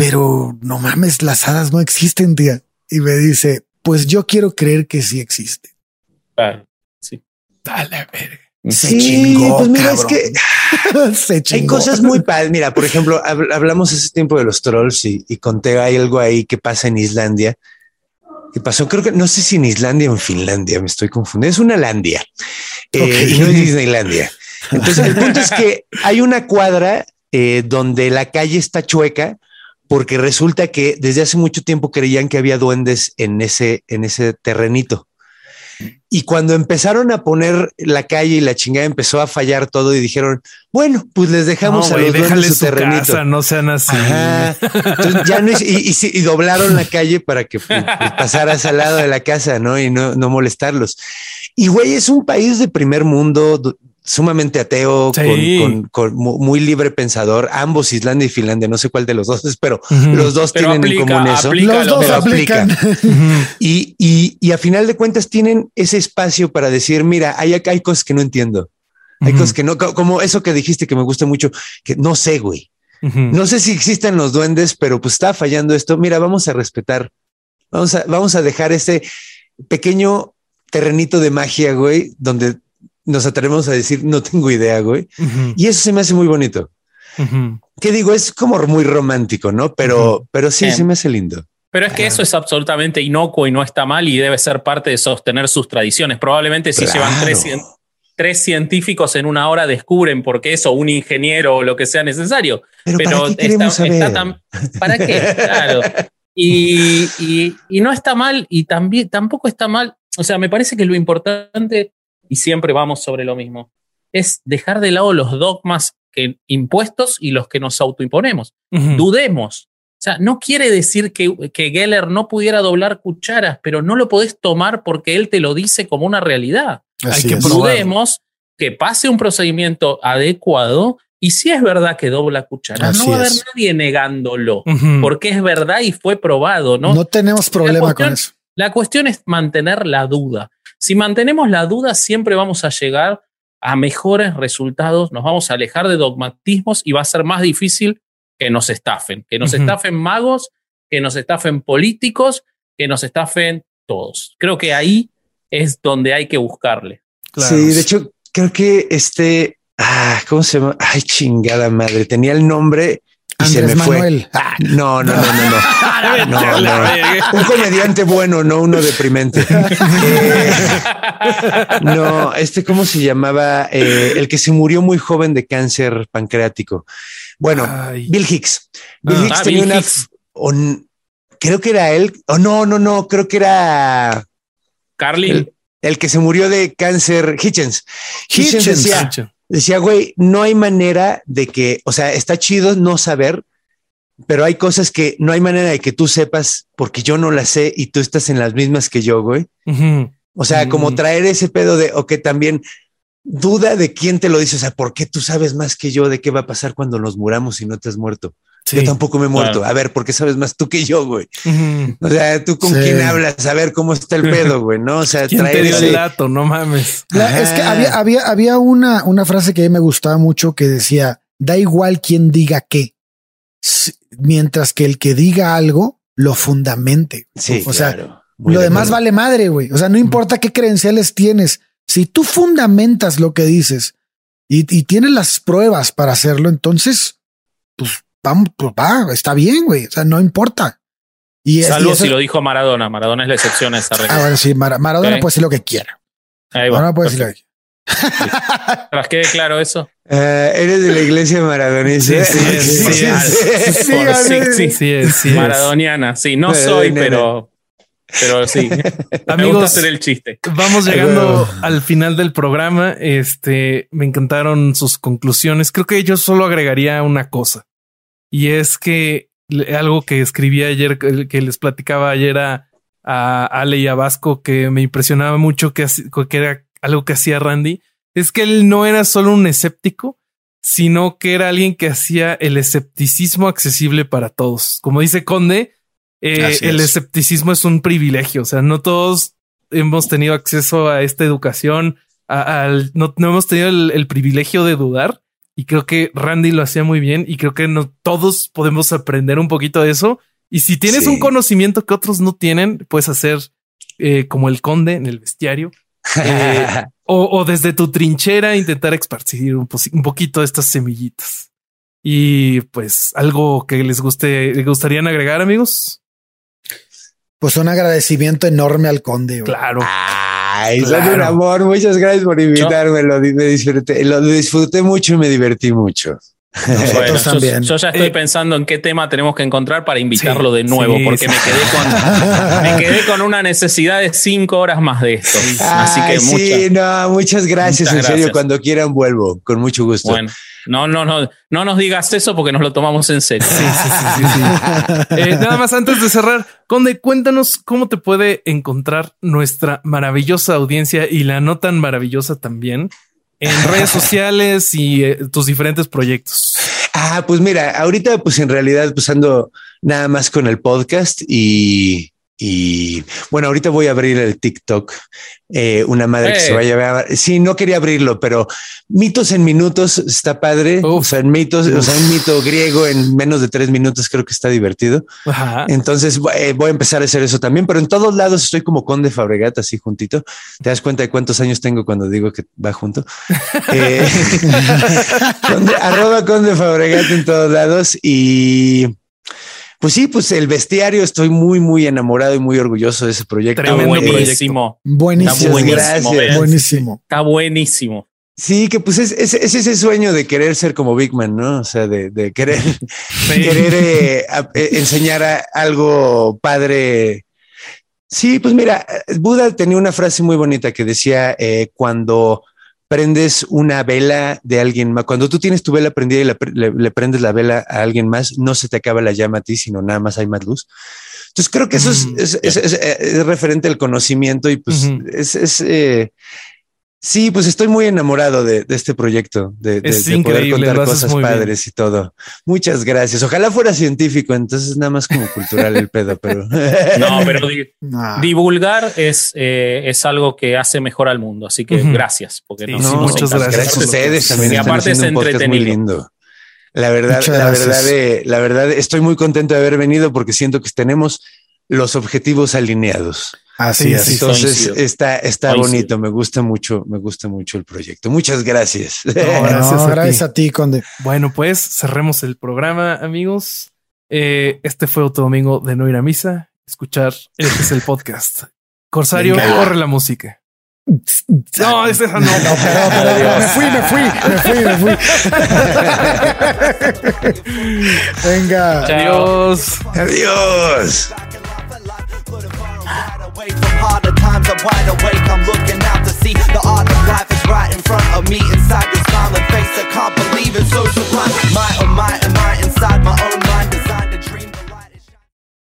pero no mames, las hadas no existen, tía. Y me dice, pues yo quiero creer que sí existe. Sí. Dale, verga. Se Sí, chingó, pues mira, cabrón. es que Se chingó. hay cosas muy padres. Mira, por ejemplo, hab- hablamos hace tiempo de los trolls y, y conté hay algo ahí que pasa en Islandia. Que pasó, creo que no sé si en Islandia o en Finlandia, me estoy confundiendo. Es una Landia eh, y no es Disneylandia. Entonces, el punto es que hay una cuadra eh, donde la calle está chueca porque resulta que desde hace mucho tiempo creían que había duendes en ese, en ese terrenito. Y cuando empezaron a poner la calle y la chingada empezó a fallar todo y dijeron, bueno, pues les dejamos No, a los duendes déjale su su terrenito. casa, no sean así. Ajá. Entonces ya no y, y doblaron la calle para que pues, pues, pasaras al lado de la casa, ¿no? Y no, no molestarlos. Y güey, es un país de primer mundo, sumamente ateo, Sí. con, con- con mu- muy libre pensador, ambos Islandia y Finlandia, no sé cuál de los dos es, pero los dos Pero tienen aplica, en común eso. aplica Los lo dos pero aplican. Y, y, y a final de cuentas tienen ese espacio para decir, mira, hay, acá hay cosas que no entiendo. Hay cosas que no, co- como eso que dijiste que me gusta mucho, que no sé, güey. No sé si existen los duendes, pero pues está fallando esto. Mira, vamos a respetar. Vamos a, vamos a dejar ese pequeño terrenito de magia, güey, donde nos atrevemos a decir no tengo idea, güey. Y eso se me hace muy bonito. Ujú. ¿Qué digo? Es como muy romántico, ¿no? Pero, pero sí, Bien. se me hace lindo. Pero es que eso es absolutamente inocuo y no está mal y debe ser parte de sostener sus tradiciones. Probablemente si Claro. llevan tres, tres científicos en una hora descubren por qué eso, un ingeniero o lo que sea necesario. Pero, Pero ¿para qué está, queremos saber? está tan- ¿Para qué? Claro. Y, y- y no está mal y también tampoco está mal. O sea, me parece que lo importante, y siempre vamos sobre lo mismo, es dejar de lado los dogmas que, impuestos y los que nos autoimponemos dudemos. O sea, no quiere decir que, que Geller no pudiera doblar cucharas, pero no lo podés tomar porque él te lo dice como una realidad. Así que es. Dudemos que pase un procedimiento adecuado y si es verdad que dobla cucharas, Así no va a haber es. nadie negándolo, porque es verdad y fue probado, ¿no? No, tenemos problema cuestión- con eso. La cuestión es mantener la duda. Si mantenemos la duda, siempre vamos a llegar a mejores resultados, nos vamos a alejar de dogmatismos y va a ser más difícil que nos estafen, que nos estafen magos, que nos estafen políticos, que nos estafen todos. Creo que ahí es donde hay que buscarle. Claro. Sí, de hecho, creo que este, ah, ¿cómo se llama? Ay, chingada madre. Tenía el nombre y se Andrés me fue. Manuel. Ah, No, no, no, no, no. No, no. Un comediante bueno, no uno deprimente. Eh, no, este, ¿cómo se llamaba? Eh, el que se murió muy joven de cáncer pancreático. Bueno, Ay. Bill Hicks. Bill Ah. Hicks Ah, tenía Bill una. Hicks. creo que era él. O no, no, no. Creo que era Carly, el, el que se murió de cáncer. Hitchens. Hitchens Hitchens. decía, Sancho. Decía, güey, no hay manera de que, o sea, está chido no saber, pero hay cosas que no hay manera de que tú sepas porque yo no las sé y tú estás en las mismas que yo, güey. O sea, como Mm. traer ese pedo de, o que también duda de quién te lo dice. O sea, ¿por qué tú sabes más que yo de qué va a pasar cuando nos muramos y no te has muerto? Sí. Yo tampoco me he muerto. Claro. A ver, ¿por qué sabes más tú que yo, güey? O sea, tú con Sí. quién hablas, a ver cómo está el pedo, güey, ¿no? O sea, ¿Quién te traer dio ese... el dato? No mames. La- es que había, había, había una, una frase que a mí me gustaba mucho que decía, da igual quién diga qué, mientras que el que diga algo lo fundamente. Sí, o sea, claro. Lo de demás vale madre, güey. O sea, no importa qué credenciales tienes. Si tú fundamentas lo que dices y, y tienes las pruebas para hacerlo, entonces, pues vamos, pues va, está bien, güey. O sea, no importa. Y es- y salvo eso- si lo dijo Maradona. Maradona es la excepción a esa regla. Ah, bueno, sí, Mara- Maradona puede decir lo que quiera. Ahí va. Maradona puede decir lo que quiera. Quede claro eso. Ah, eres de la iglesia maradonesa. Sí, sí, sí, sí, sí, sí, sí, Por- sí, sí, Sí, es, sí es. Maradoniana, sí, no soy, pero, pero sí. Me gusta Amigos, hacer el chiste. Vamos llegando al final del programa. Este me encantaron sus conclusiones. Creo que yo solo agregaría una cosa y es que algo que escribí ayer, que les platicaba ayer a, a Ale y a Vasco, que me impresionaba mucho que, era algo que hacía Randy, es que él no era solo un escéptico, sino que era alguien que hacía el escepticismo accesible para todos. Como dice Conde, eh, el es. escepticismo es un privilegio. O sea, no todos hemos tenido acceso a esta educación, a- al, no, no hemos tenido el, el privilegio de dudar. Y creo que Randy lo hacía muy bien y creo que no, todos podemos aprender un poquito de eso. Y si tienes Sí. un conocimiento que otros no tienen, puedes hacer eh, como el conde en el bestiario eh, o, o desde tu trinchera intentar esparcir un, posi- un poquito de estas semillitas. Y pues algo que les guste, les gustarían agregar, amigos. Pues un agradecimiento enorme al conde. güey. Claro. Ay, son Claro. un amor. Muchas gracias por invitarme. Lo, di- me disfruté, lo disfruté mucho y me divertí mucho. Nosotros Bueno, yo, también. yo ya estoy Eh, pensando en qué tema tenemos que encontrar para invitarlo Sí, de nuevo, sí, porque sí. me, quedé con, me quedé con una necesidad de cinco horas más de esto. Así que Ay, sí, muchas, no, muchas gracias. Muchas en serio, cuando quieran vuelvo, con mucho gusto. bueno, no, no, no, no nos digas eso porque nos lo tomamos en serio. Sí, sí, sí, sí, sí. Eh, nada más antes de cerrar, Conde, cuéntanos cómo te puede encontrar nuestra maravillosa audiencia y la no tan maravillosa también en redes sociales y eh, tus diferentes proyectos. Ah, pues mira, ahorita pues en realidad pues ando nada más con el podcast y, y bueno, ahorita voy a abrir el TikTok, eh, una madre que se va a llevar. Sí, no quería abrirlo, pero mitos en minutos está padre. O sea, en mitos, o sea, un mito griego en menos de tres minutos creo que está divertido. Ajá. Entonces eh, voy a empezar a hacer eso también, pero en todos lados estoy como Conde Fabregat, así juntito. Te das cuenta de cuántos años tengo cuando digo que va junto. Eh, Conde- arroba Conde Fabregat en todos lados y pues sí, pues el bestiario estoy muy, muy enamorado y muy orgulloso de ese proyecto. Tremendo Eh, buenísimo. Buenísimo. Gracias. Buenísimo. Está buenísimo. Sí, que pues es, es- es ese sueño de querer ser como Big Man, ¿no? O sea, de, de querer, querer eh, a- eh, enseñar a- algo padre. Sí, pues mira, Buda tenía una frase muy bonita que decía, eh, cuando prendes una vela de alguien más, cuando tú tienes tu vela prendida y la le, le prendes la vela a alguien más, no se te acaba la llama a ti, sino nada más hay más luz. Entonces creo que eso es, Mm, es, es- es- es referente al conocimiento y pues es, es, eh, sí, pues estoy muy enamorado de, de este proyecto, de, de- Es de poder contar cosas muy bien. padres y todo. Muchas gracias. Ojalá fuera científico, entonces nada más como cultural el pedo, pero No, pero di- No. divulgar es, eh, es algo que hace mejor al mundo. Así que gracias. Porque Sí, nos muchas gracias. gracias a ustedes también. Y están aparte es podcast muy entretenido. lindo. La verdad, Muchas la gracias. verdad, eh, la verdad, estoy muy contento de haber venido porque siento que tenemos los objetivos alineados. Así Sí, es. Entonces coincido. está, está Coincido. bonito. Me gusta mucho, me gusta mucho el proyecto. Muchas gracias. No, No, gracias a gracias, ti. a ti, Conde. Bueno, pues cerremos el programa, amigos. Eh, este fue otro domingo de no ir a misa. Escuchar este es el podcast. Corsario, Venga. corre la música. No, es esa no. No, perdón. Me fui, me fui, me fui, me fui. Venga. Adiós. Adiós. Away from harder times. I'm wide awake. I'm looking out to see the art of life is right in front of me. Inside your smiling face, I can't believe it's so sublime. My oh my, am I inside my own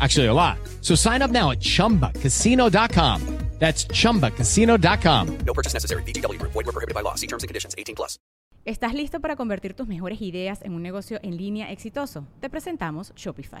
Actually, a lot. So sign up now at chumbacasino.com. That's chumbacasino.com. No purchase necessary. VGW Group. Void were prohibited by law. See terms and conditions. 18 plus. ¿Estás listo para convertir tus mejores ideas en un negocio en línea exitoso? Te presentamos Shopify.